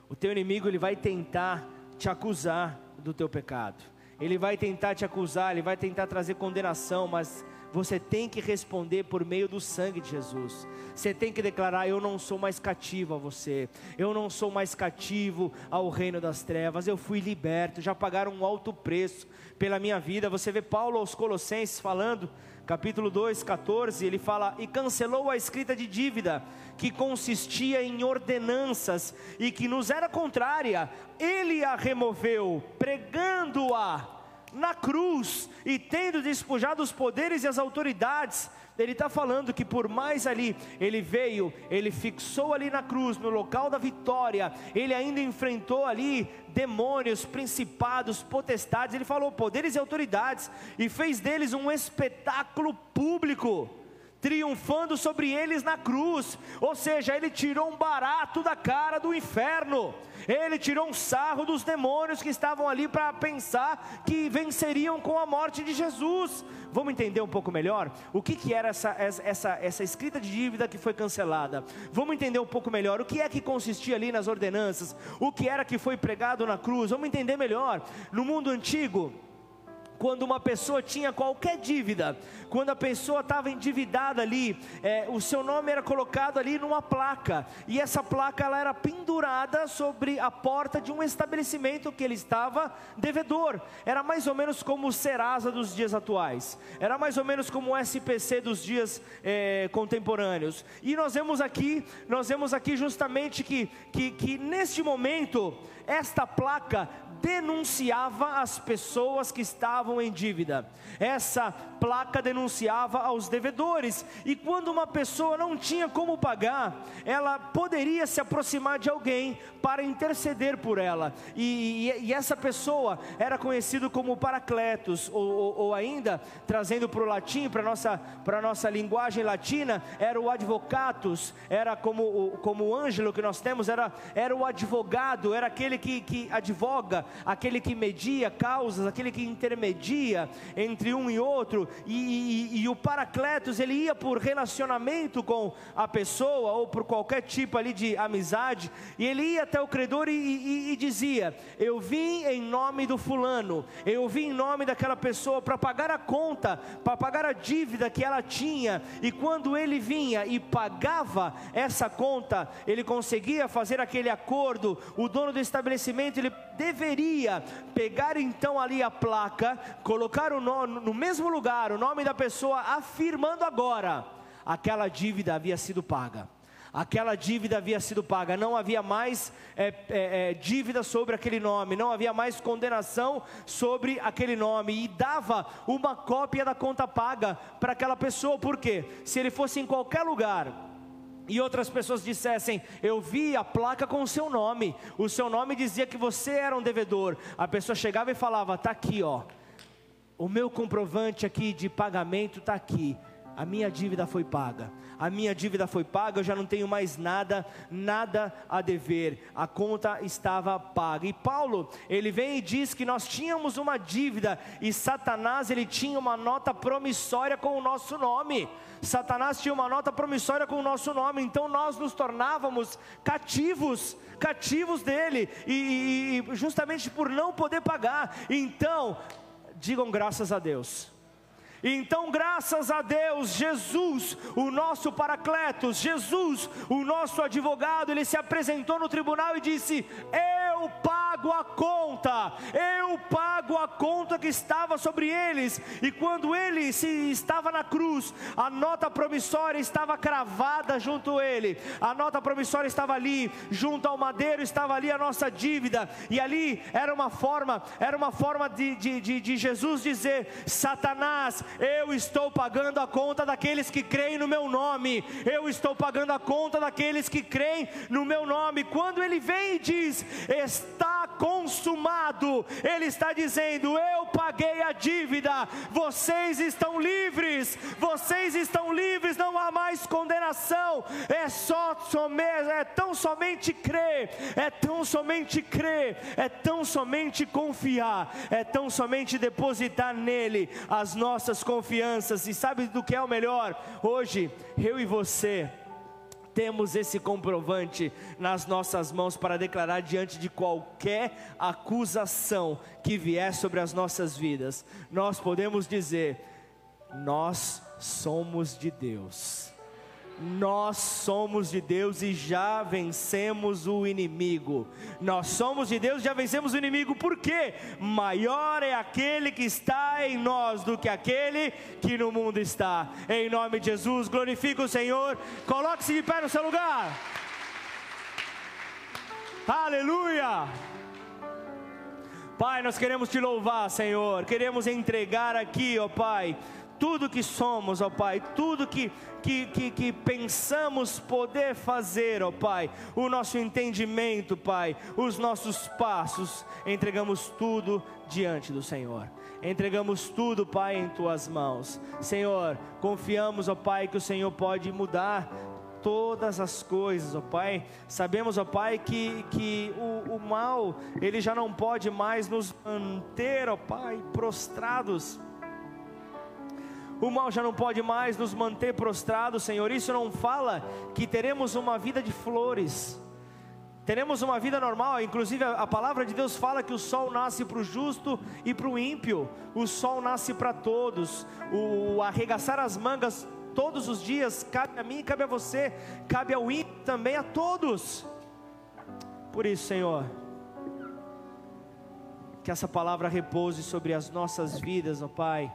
O teu inimigo ele vai tentar te acusar do teu pecado. Ele vai tentar te acusar, ele vai tentar trazer condenação, mas você tem que responder por meio do sangue de Jesus. Você tem que declarar: Eu não sou mais cativo a você, eu não sou mais cativo ao reino das trevas, eu fui liberto, já pagaram um alto preço pela minha vida. Você vê Paulo aos Colossenses falando capítulo 2, 14, ele fala: E cancelou a escrita de dívida, que consistia em ordenanças e que nos era contrária, ele a removeu, pregando-a na cruz e tendo despojado os poderes e as autoridades ele está falando que por mais ali ele veio, ele fixou ali na cruz, no local da vitória, ele ainda enfrentou ali demônios, principados, potestades, ele falou poderes e autoridades, e fez deles um espetáculo público triunfando sobre eles na cruz, ou seja, ele tirou um barato da cara do inferno, ele tirou um sarro dos demônios que estavam ali para pensar que venceriam com a morte de Jesus. Vamos entender um pouco melhor o que, que era essa, essa, essa escrita de dívida que foi cancelada? Vamos entender um pouco melhor o que é que consistia ali nas ordenanças, o que era que foi pregado na cruz, vamos entender melhor. No mundo antigo, quando uma pessoa tinha qualquer dívida, quando a pessoa estava endividada ali, é, o seu nome era colocado ali numa placa, e essa placa ela era pendurada sobre a porta de um estabelecimento que ele estava devedor. Era mais ou menos como o Serasa dos dias atuais, era mais ou menos como o SPC dos dias é, contemporâneos. E nós vemos aqui, nós vemos aqui justamente que, que, que neste momento, esta placa denunciava as pessoas que estavam em dívida. Essa placa denunciava aos devedores. E quando uma pessoa não tinha como pagar, ela poderia se aproximar de alguém para interceder por ela. E, e, e essa pessoa era conhecido como Paracletos, ou, ou, ou ainda, trazendo para o latim, para a nossa, nossa linguagem latina, era o advocatus, era como, como o ângelo que nós temos, era, era o advogado, era aquele que, que advoga, aquele que media causas, aquele que intermedia entre um e outro, e, e, e o Paracletos, ele ia por relacionamento com a pessoa, ou por qualquer tipo ali de amizade, e ele ia até o credor e, e, dizia: Eu vim em nome do fulano, eu vim em nome daquela pessoa para pagar a conta, para pagar a dívida que ela tinha, e quando ele vinha e pagava essa conta, ele conseguia fazer aquele acordo, o dono do estabelecimento ele deveria pegar então ali a placa, colocar o nome no mesmo lugar, o nome da pessoa, afirmando agora aquela dívida havia sido paga. Aquela dívida havia sido paga, não havia mais é, é, é, dívida sobre aquele nome, não havia mais condenação sobre aquele nome, e dava uma cópia da conta paga para aquela pessoa, porque se ele fosse em qualquer lugar, e outras pessoas dissessem: Eu vi a placa com o seu nome, o seu nome dizia que você era um devedor. A pessoa chegava e falava: Está aqui, ó, o meu comprovante aqui de pagamento está aqui, a minha dívida foi paga a minha dívida foi paga, eu já não tenho mais nada, nada a dever, a conta estava paga. E Paulo, ele vem e diz que nós tínhamos uma dívida e Satanás, ele tinha uma nota promissória com o nosso nome. Satanás tinha uma nota promissória com o nosso nome, então nós nos tornávamos cativos, cativos dele, e, e justamente por não poder pagar. Então, digam graças a Deus então, graças a Deus, Jesus, o nosso Paracletos, Jesus, o nosso advogado, ele se apresentou no tribunal e disse: Eu pago a conta, eu pago a conta que estava sobre eles. E quando ele se estava na cruz, a nota promissória estava cravada junto a ele, a nota promissória estava ali, junto ao madeiro estava ali a nossa dívida, e ali era uma forma, era uma forma de, de, de, de Jesus dizer: Satanás, eu estou pagando a conta daqueles que creem no meu nome. Eu estou pagando a conta daqueles que creem no meu nome. Quando ele vem e diz: Está consumado, ele está dizendo: Eu paguei a dívida. Vocês estão livres. Vocês estão livres. Não há mais condenação. É só somente, é tão somente crer. É tão somente crer. É tão somente confiar. É tão somente depositar nele as nossas confianças. E sabe do que é o melhor? Hoje, eu e você temos esse comprovante nas nossas mãos para declarar diante de qualquer acusação que vier sobre as nossas vidas. Nós podemos dizer: Nós somos de Deus. Nós somos de Deus e já vencemos o inimigo. Nós somos de Deus e já vencemos o inimigo, por quê? Maior é aquele que está em nós do que aquele que no mundo está. Em nome de Jesus, glorifica o Senhor. Coloque-se de pé no seu lugar. Aleluia! Pai, nós queremos te louvar, Senhor. Queremos entregar aqui, ó Pai, tudo que somos, ó Pai, tudo que, que, que, que, pensamos poder fazer, ó Pai, o nosso entendimento, Pai, os nossos passos, entregamos tudo diante do Senhor. Entregamos tudo, Pai, em tuas mãos. Senhor, confiamos, ó Pai, que o Senhor pode mudar todas as coisas, ó Pai. Sabemos, ó Pai, que, que o, o mal, ele já não pode mais nos manter, ó Pai, prostrados. O mal já não pode mais nos manter prostrados, Senhor. Isso não fala que teremos uma vida de flores. Teremos uma vida normal, inclusive a palavra de Deus fala que o sol nasce para o justo e para o ímpio, o sol nasce para todos, o arregaçar as mangas todos os dias, cabe a mim, cabe a você, cabe ao ímpio também a todos. Por isso, Senhor, que essa palavra repouse sobre as nossas vidas, ó Pai,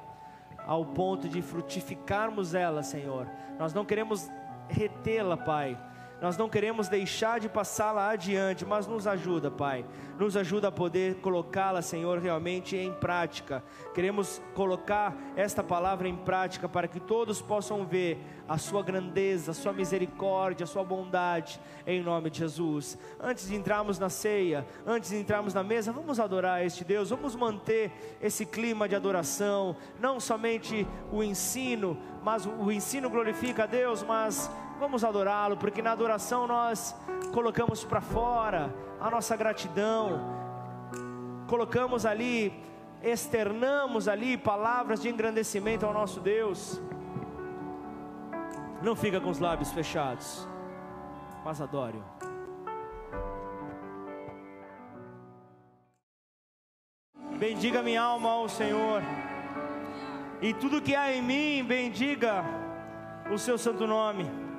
ao ponto de frutificarmos ela, Senhor. Nós não queremos retê-la, Pai nós não queremos deixar de passá-la adiante, mas nos ajuda, Pai. Nos ajuda a poder colocá-la, Senhor, realmente em prática. Queremos colocar esta palavra em prática para que todos possam ver a sua grandeza, a sua misericórdia, a sua bondade, em nome de Jesus. Antes de entrarmos na ceia, antes de entrarmos na mesa, vamos adorar este Deus, vamos manter esse clima de adoração, não somente o ensino, mas o ensino glorifica a Deus, mas Vamos adorá-lo, porque na adoração nós colocamos para fora a nossa gratidão, colocamos ali, externamos ali palavras de engrandecimento ao nosso Deus. Não fica com os lábios fechados, mas adore-o. Bendiga minha alma ao Senhor, e tudo que há em mim, bendiga o seu santo nome.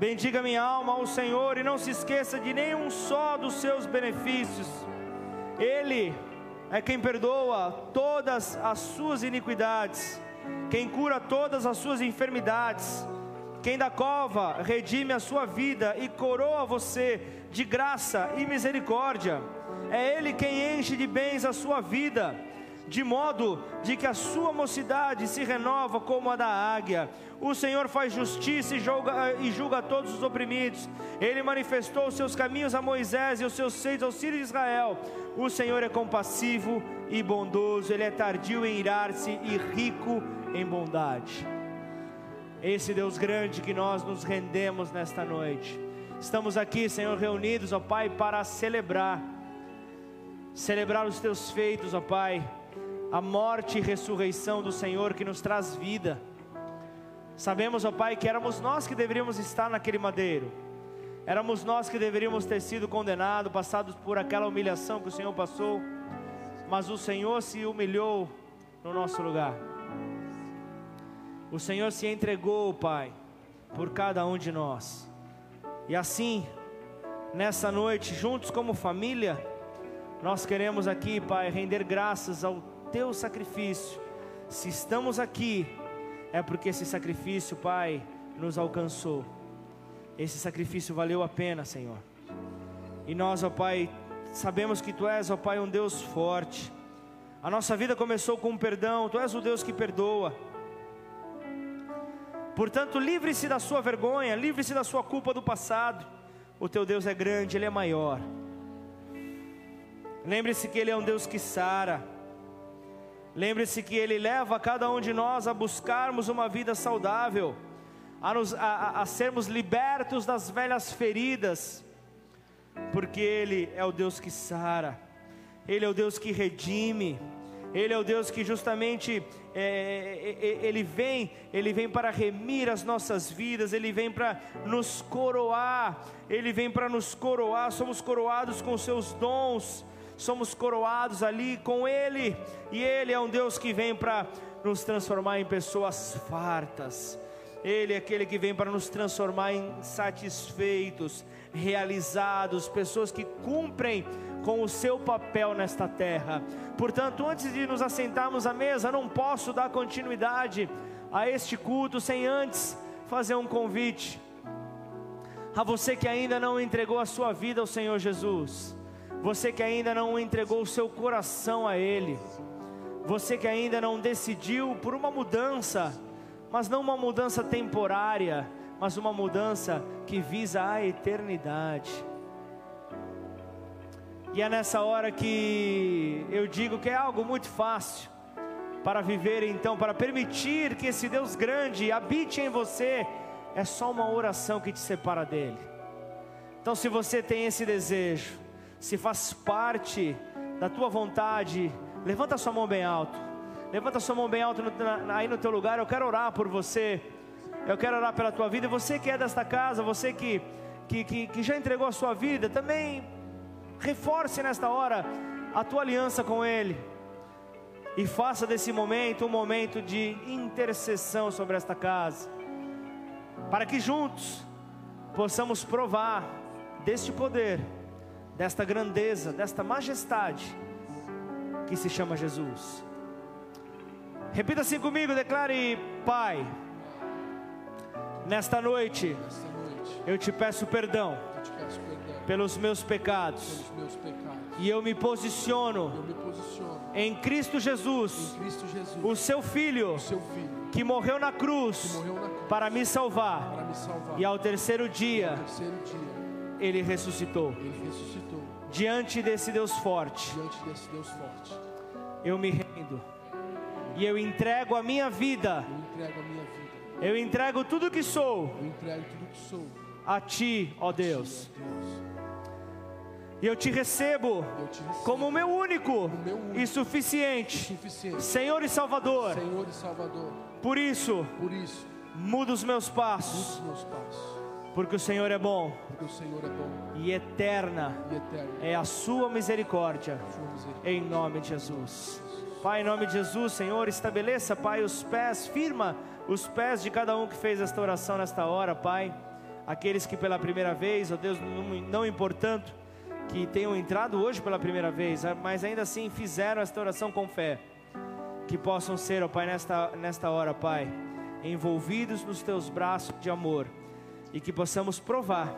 Bendiga minha alma ao Senhor e não se esqueça de nenhum só dos seus benefícios. Ele é quem perdoa todas as suas iniquidades, quem cura todas as suas enfermidades, quem da cova redime a sua vida e coroa você de graça e misericórdia. É Ele quem enche de bens a sua vida de modo de que a sua mocidade se renova como a da águia. O Senhor faz justiça e julga, e julga todos os oprimidos. Ele manifestou os seus caminhos a Moisés e os seus seios aos filhos de Israel. O Senhor é compassivo e bondoso, ele é tardio em irar-se e rico em bondade. Esse Deus grande que nós nos rendemos nesta noite. Estamos aqui, Senhor, reunidos, ó Pai, para celebrar, celebrar os teus feitos, ó Pai a morte e ressurreição do Senhor que nos traz vida. Sabemos, ó Pai, que éramos nós que deveríamos estar naquele madeiro, éramos nós que deveríamos ter sido condenados, passados por aquela humilhação que o Senhor passou, mas o Senhor se humilhou no nosso lugar. O Senhor se entregou, Pai, por cada um de nós. E assim, nessa noite, juntos como família, nós queremos aqui, Pai, render graças ao teu sacrifício. Se estamos aqui, é porque esse sacrifício, Pai, nos alcançou. Esse sacrifício valeu a pena, Senhor. E nós, ó Pai, sabemos que Tu és, ó Pai, um Deus forte. A nossa vida começou com perdão, Tu és o Deus que perdoa. Portanto, livre-se da sua vergonha, livre-se da sua culpa do passado. O teu Deus é grande, Ele é maior. Lembre-se que Ele é um Deus que sara. Lembre-se que Ele leva cada um de nós a buscarmos uma vida saudável, a, nos, a, a sermos libertos das velhas feridas, porque Ele é o Deus que sara, Ele é o Deus que redime, Ele é o Deus que justamente é, é, é Ele vem, Ele vem para remir as nossas vidas, Ele vem para nos coroar, Ele vem para nos coroar, somos coroados com Seus dons somos coroados ali com Ele, e Ele é um Deus que vem para nos transformar em pessoas fartas. Ele é aquele que vem para nos transformar em satisfeitos, realizados, pessoas que cumprem com o seu papel nesta terra. Portanto, antes de nos assentarmos à mesa, não posso dar continuidade a este culto sem antes fazer um convite a você que ainda não entregou a sua vida ao Senhor Jesus, você que ainda não entregou o seu coração a Ele, você que ainda não decidiu por uma mudança, mas não uma mudança temporária, mas uma mudança que visa a eternidade. E é nessa hora que eu digo que é algo muito fácil para viver então, para permitir que esse Deus grande habite em você, é só uma oração que te separa dele. Então, se você tem esse desejo, se faz parte da tua vontade, levanta sua mão bem alto. Levanta sua mão bem alto no, na, aí no teu lugar. Eu quero orar por você. Eu quero orar pela tua vida. Você que é desta casa, você que, que, que, que já entregou a sua vida, também reforce nesta hora a tua aliança com Ele. E faça desse momento um momento de intercessão sobre esta casa para que juntos possamos provar deste poder, desta grandeza, desta majestade que se chama Jesus. Repita assim comigo, declare: Pai, nesta noite, eu te peço perdão, pelos meus pecados, e eu me posiciono, em Cristo Jesus, o seu Filho, que morreu na cruz, para me salvar. E, ao terceiro dia ele, ressuscitou. Diante desse Deus forte, Diante desse Deus forte eu me rendo. E eu entrego a minha vida. Eu entrego a minha vida. Eu entrego tudo que sou. Eu entrego tudo que sou. A ti, ó Deus. Ti, ó Deus. E eu te recebo, eu te recebo como o meu único, meu único e suficiente, suficiente Senhor, e Salvador. Senhor e Salvador. Por isso, Por isso Muda os meus passos. Muda os meus passos. Porque o Senhor é bom. Porque o Senhor é bom. E eterna, e eterna é a sua misericórdia. Sua misericórdia. Em nome de Jesus. Pai, em nome de Jesus, Senhor, estabeleça, Pai, os pés, firma os pés de cada um que fez esta oração nesta hora, Pai. Aqueles que pela primeira vez, ó oh Deus, não, não importando que tenham entrado hoje pela primeira vez, mas ainda assim fizeram esta oração com fé. Que possam ser, ó oh Pai, nesta, nesta hora, Pai envolvidos nos teus braços de amor e que possamos provar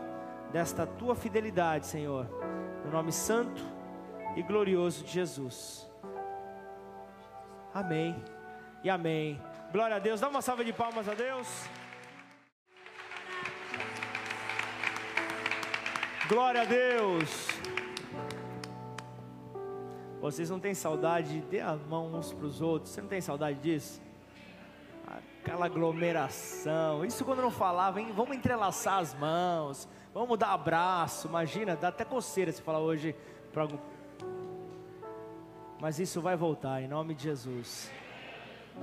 desta tua fidelidade, Senhor, no nome santo e glorioso de Jesus. Amém e amém. Glória a Deus. Dá uma salva de palmas a Deus. Glória a Deus. Vocês não têm saudade de ter a mão uns para os outros? Você não tem saudade disso? Aquela aglomeração. Isso quando não falava, hein? Vamos entrelaçar as mãos, vamos dar abraço. Imagina, dá até coceira se falar hoje para algum. Mas isso vai voltar em nome de Jesus.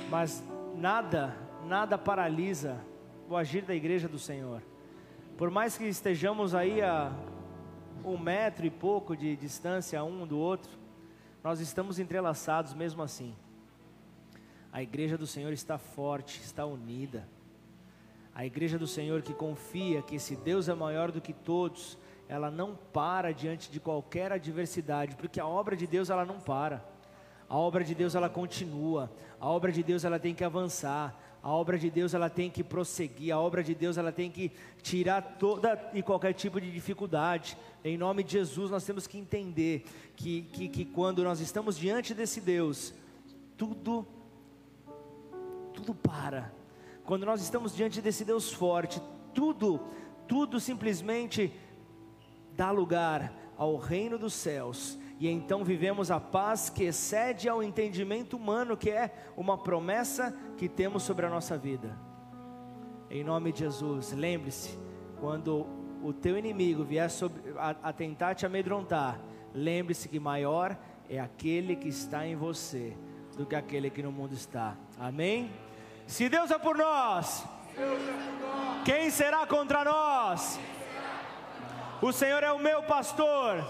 Mas nada, nada paralisa o agir da igreja do Senhor. Por mais que estejamos aí a um metro e pouco de distância um do outro, nós estamos entrelaçados mesmo assim. A igreja do Senhor está forte, está unida. A igreja do Senhor que confia que esse Deus é maior do que todos, ela não para diante de qualquer adversidade, porque a obra de Deus ela não para. A obra de Deus ela continua. A obra de Deus ela tem que avançar. A obra de Deus ela tem que prosseguir. A obra de Deus ela tem que tirar toda e qualquer tipo de dificuldade. Em nome de Jesus nós temos que entender que, que, que quando nós estamos diante desse Deus, tudo tudo para. Quando nós estamos diante desse Deus forte, tudo, tudo simplesmente dá lugar ao reino dos céus. E então vivemos a paz que excede ao entendimento humano, que é uma promessa que temos sobre a nossa vida. Em nome de Jesus, lembre-se, quando o teu inimigo vier sobre, a, a tentar te amedrontar, lembre-se que maior é aquele que está em você do que aquele que no mundo está. Amém? Se Deus é por nós, quem será contra nós? O Senhor é o meu pastor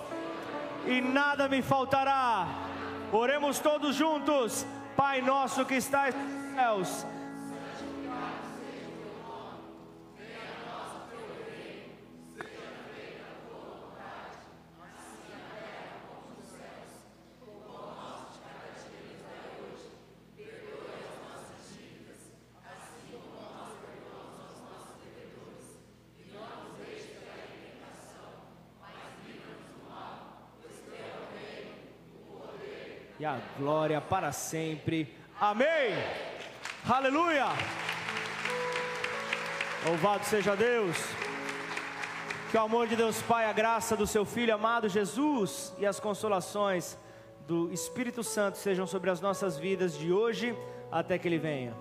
e nada me faltará. Oremos todos juntos, Pai nosso que está nos céus. A glória para sempre. Amém. Aleluia. Louvado seja Deus. Que o amor de Deus Pai, a graça do seu Filho amado Jesus e as consolações do Espírito Santo sejam sobre as nossas vidas de hoje até que Ele venha.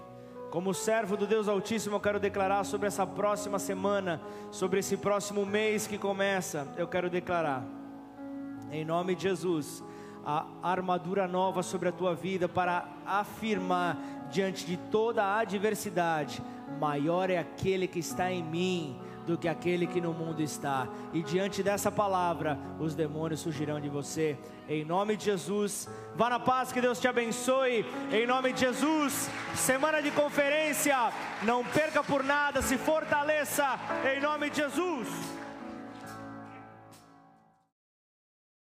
Como servo do Deus Altíssimo, eu quero declarar sobre essa próxima semana, sobre esse próximo mês que começa, eu quero declarar, em nome de Jesus, a armadura nova sobre a tua vida para afirmar diante de toda a adversidade: maior é aquele que está em mim do que aquele que no mundo está. E diante dessa palavra, os demônios fugirão de você. Em nome de Jesus, vá na paz, que Deus te abençoe. Em nome de Jesus, semana de conferência, não perca por nada, se fortaleça. Em nome de Jesus.